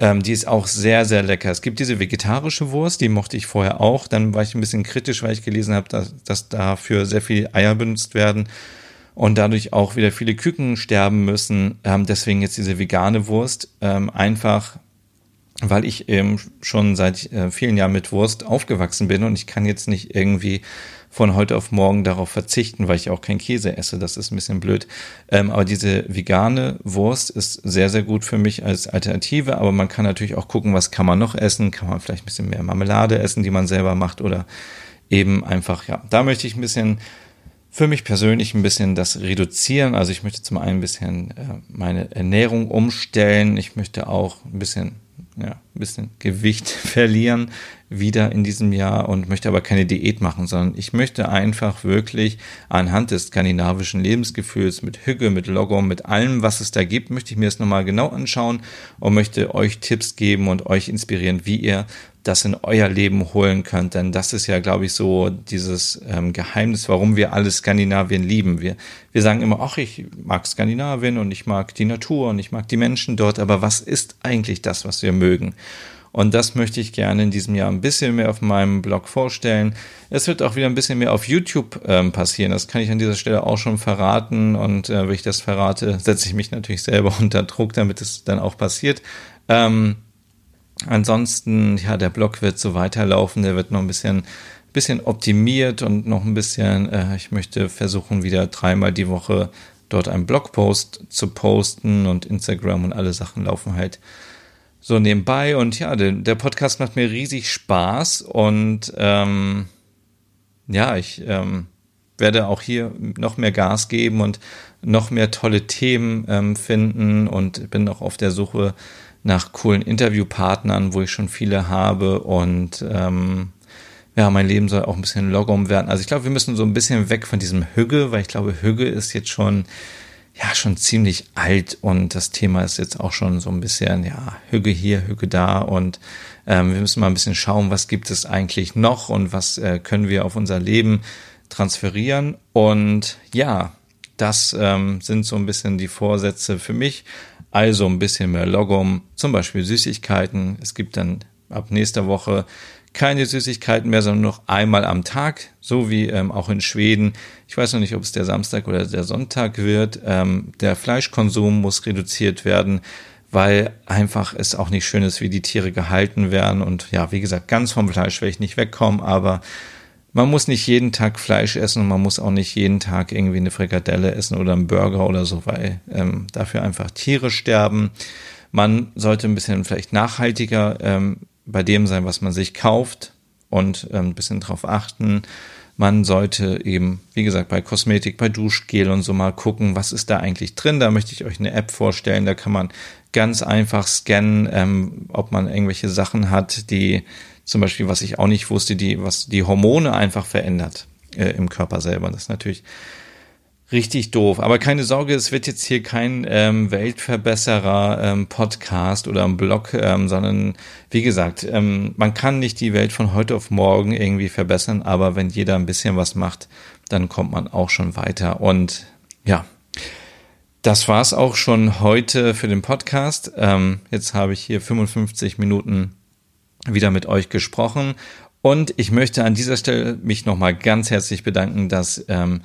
ähm, die ist auch sehr, sehr lecker. Es gibt diese vegetarische Wurst, die mochte ich vorher auch. Dann war ich ein bisschen kritisch, weil ich gelesen habe, dass, dass dafür sehr viel Eier benutzt werden und dadurch auch wieder viele Küken sterben müssen. Ähm, deswegen jetzt diese vegane Wurst ähm, einfach, weil ich eben schon seit äh, vielen Jahren mit Wurst aufgewachsen bin und ich kann jetzt nicht irgendwie von heute auf morgen darauf verzichten, weil ich auch kein Käse esse. Das ist ein bisschen blöd. Ähm, aber diese vegane Wurst ist sehr, sehr gut für mich als Alternative. Aber man kann natürlich auch gucken, was kann man noch essen. Kann man vielleicht ein bisschen mehr Marmelade essen, die man selber macht oder eben einfach, ja, da möchte ich ein bisschen für mich persönlich ein bisschen das reduzieren. Also ich möchte zum einen ein bisschen äh, meine Ernährung umstellen. Ich möchte auch ein bisschen, ja, ein bisschen Gewicht verlieren wieder in diesem Jahr und möchte aber keine Diät machen, sondern ich möchte einfach wirklich anhand des skandinavischen Lebensgefühls mit Hügge, mit Logom, mit allem, was es da gibt, möchte ich mir das nochmal genau anschauen und möchte euch Tipps geben und euch inspirieren, wie ihr das in euer Leben holen könnt. Denn das ist ja, glaube ich, so dieses ähm, Geheimnis, warum wir alle Skandinavien lieben. Wir, wir sagen immer, ach, ich mag Skandinavien und ich mag die Natur und ich mag die Menschen dort, aber was ist eigentlich das, was wir mögen? Und das möchte ich gerne in diesem Jahr ein bisschen mehr auf meinem Blog vorstellen. Es wird auch wieder ein bisschen mehr auf YouTube ähm, passieren. Das kann ich an dieser Stelle auch schon verraten. Und äh, wenn ich das verrate, setze ich mich natürlich selber unter Druck, damit es dann auch passiert. Ähm, Ansonsten, ja, der Blog wird so weiterlaufen, der wird noch ein bisschen, bisschen optimiert und noch ein bisschen, äh, ich möchte versuchen, wieder dreimal die Woche dort einen Blogpost zu posten und Instagram und alle Sachen laufen halt so nebenbei. Und ja, der, der Podcast macht mir riesig Spaß und ähm, ja, ich ähm, werde auch hier noch mehr Gas geben und noch mehr tolle Themen ähm, finden und bin auch auf der Suche nach coolen Interviewpartnern, wo ich schon viele habe und ähm, ja, mein Leben soll auch ein bisschen Logom werden. Also ich glaube, wir müssen so ein bisschen weg von diesem Hügge, weil ich glaube, Hügge ist jetzt schon, ja schon ziemlich alt und das Thema ist jetzt auch schon so ein bisschen, ja, Hüge hier, Hüge da und ähm, wir müssen mal ein bisschen schauen, was gibt es eigentlich noch und was äh, können wir auf unser Leben transferieren. Und ja, das ähm, sind so ein bisschen die Vorsätze für mich. Also ein bisschen mehr Logum, zum Beispiel Süßigkeiten. Es gibt dann ab nächster Woche keine Süßigkeiten mehr, sondern noch einmal am Tag, so wie ähm, auch in Schweden. Ich weiß noch nicht, ob es der Samstag oder der Sonntag wird. Ähm, der Fleischkonsum muss reduziert werden, weil einfach es auch nicht schön ist, wie die Tiere gehalten werden. Und ja, wie gesagt, ganz vom Fleisch werde ich nicht wegkommen, aber man muss nicht jeden Tag Fleisch essen und man muss auch nicht jeden Tag irgendwie eine Frikadelle essen oder einen Burger oder so, weil ähm, dafür einfach Tiere sterben. Man sollte ein bisschen vielleicht nachhaltiger ähm, bei dem sein, was man sich kauft und ähm, ein bisschen drauf achten. Man sollte eben, wie gesagt, bei Kosmetik, bei Duschgel und so mal gucken, was ist da eigentlich drin. Da möchte ich euch eine App vorstellen. Da kann man ganz einfach scannen, ähm, ob man irgendwelche Sachen hat, die zum Beispiel, was ich auch nicht wusste, die, was die Hormone einfach verändert äh, im Körper selber. Das ist natürlich richtig doof. Aber keine Sorge, es wird jetzt hier kein ähm, Weltverbesserer ähm, Podcast oder ein Blog, ähm, sondern wie gesagt, ähm, man kann nicht die Welt von heute auf morgen irgendwie verbessern, aber wenn jeder ein bisschen was macht, dann kommt man auch schon weiter. Und ja, das war's auch schon heute für den Podcast. Ähm, jetzt habe ich hier 55 Minuten wieder mit euch gesprochen und ich möchte an dieser Stelle mich nochmal ganz herzlich bedanken, dass ähm,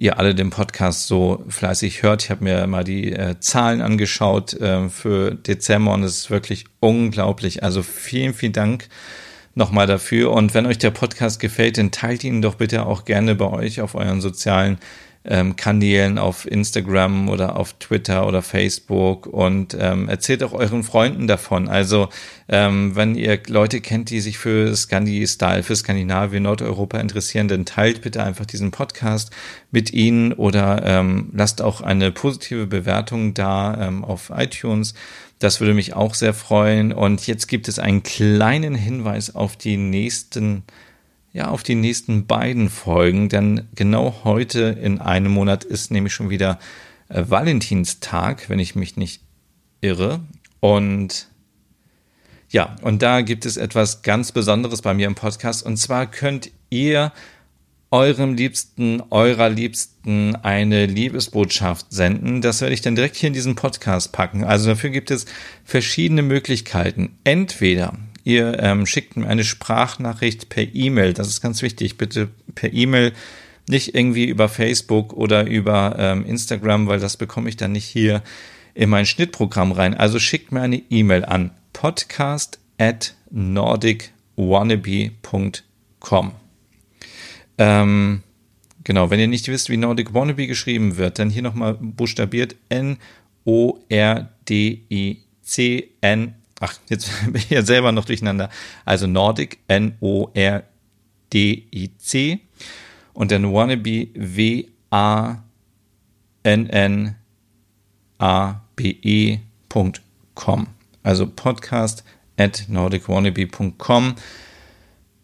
ihr alle den Podcast so fleißig hört. Ich habe mir mal die äh, Zahlen angeschaut äh, für Dezember und es ist wirklich unglaublich. Also vielen, vielen Dank nochmal dafür. Und wenn euch der Podcast gefällt, dann teilt ihn doch bitte auch gerne bei euch auf euren sozialen ähm, Kanälen auf Instagram oder auf Twitter oder Facebook und ähm, erzählt auch euren Freunden davon. Also ähm, wenn ihr Leute kennt, die sich für Scandi-Style, für Skandinavien, Nordeuropa interessieren, dann teilt bitte einfach diesen Podcast mit ihnen oder ähm, lasst auch eine positive Bewertung da ähm, auf iTunes. Das würde mich auch sehr freuen. Und jetzt gibt es einen kleinen Hinweis auf die nächsten ja, auf die nächsten beiden Folgen, denn genau heute in einem Monat ist nämlich schon wieder äh, Valentinstag, wenn ich mich nicht irre. Und ja, und da gibt es etwas ganz Besonderes bei mir im Podcast. Und zwar könnt ihr eurem Liebsten, eurer Liebsten eine Liebesbotschaft senden. Das werde ich dann direkt hier in diesen Podcast packen. Also dafür gibt es verschiedene Möglichkeiten. Entweder ihr ähm, schickt mir eine Sprachnachricht per E-Mail. Das ist ganz wichtig. Bitte per E-Mail, nicht irgendwie über Facebook oder über ähm, Instagram, weil das bekomme ich dann nicht hier in mein Schnittprogramm rein. Also schickt mir eine E-Mail an podcast at nordicwannabe.com. Ähm, genau, wenn ihr nicht wisst, wie Nordic Wannabe geschrieben wird, dann hier nochmal buchstabiert N-O-R-D-I-C-N Ach, jetzt bin ich ja selber noch durcheinander. Also Nordic, N-O-R-D-I-C und dann Wannabe, W-A-N-N-A-B-E.com. Also podcast at nordicwannabe.com.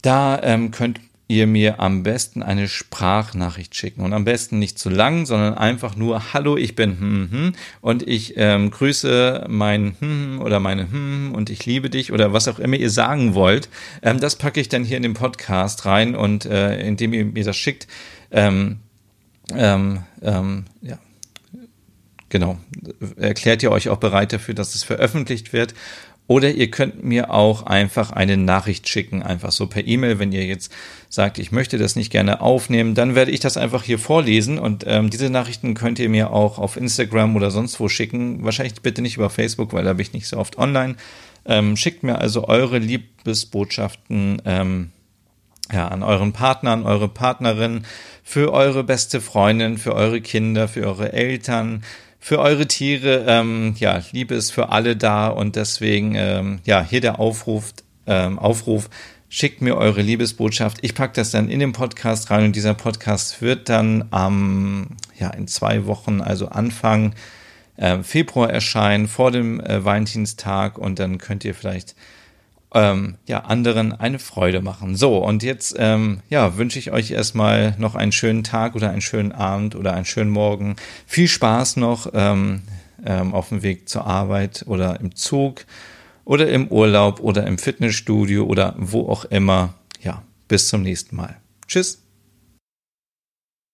Da ähm, könnt ihr mir am besten eine Sprachnachricht schicken. Und am besten nicht zu lang, sondern einfach nur, hallo, ich bin hm, hm, und ich ähm, grüße mein hm, hm oder meine hm und ich liebe dich oder was auch immer ihr sagen wollt. Ähm, das packe ich dann hier in den Podcast rein und äh, indem ihr mir das schickt, ähm, ähm, ähm, ja, genau, erklärt ihr euch auch bereit dafür, dass es veröffentlicht wird. Oder ihr könnt mir auch einfach eine Nachricht schicken, einfach so per E-Mail, wenn ihr jetzt sagt, ich möchte das nicht gerne aufnehmen, dann werde ich das einfach hier vorlesen und ähm, diese Nachrichten könnt ihr mir auch auf Instagram oder sonst wo schicken. Wahrscheinlich bitte nicht über Facebook, weil da bin ich nicht so oft online. Ähm, schickt mir also eure Liebesbotschaften ähm, ja, an euren Partner, an eure Partnerin, für eure beste Freundin, für eure Kinder, für eure Eltern, für eure Tiere. Ähm, ja, Liebe ist für alle da und deswegen, ähm, ja, hier der Aufruf, ähm, Aufruf, schickt mir eure Liebesbotschaft. Ich packe das dann in den Podcast rein und dieser Podcast wird dann am, ja, in zwei Wochen, also Anfang äh, Februar erscheinen, vor dem äh, Valentinstag und dann könnt ihr vielleicht ähm, ja, anderen eine Freude machen. So, und jetzt ähm, ja, wünsche ich euch erstmal noch einen schönen Tag oder einen schönen Abend oder einen schönen Morgen. Viel Spaß noch ähm, ähm, auf dem Weg zur Arbeit oder im Zug oder im Urlaub oder im Fitnessstudio oder wo auch immer. Ja, bis zum nächsten Mal. Tschüss.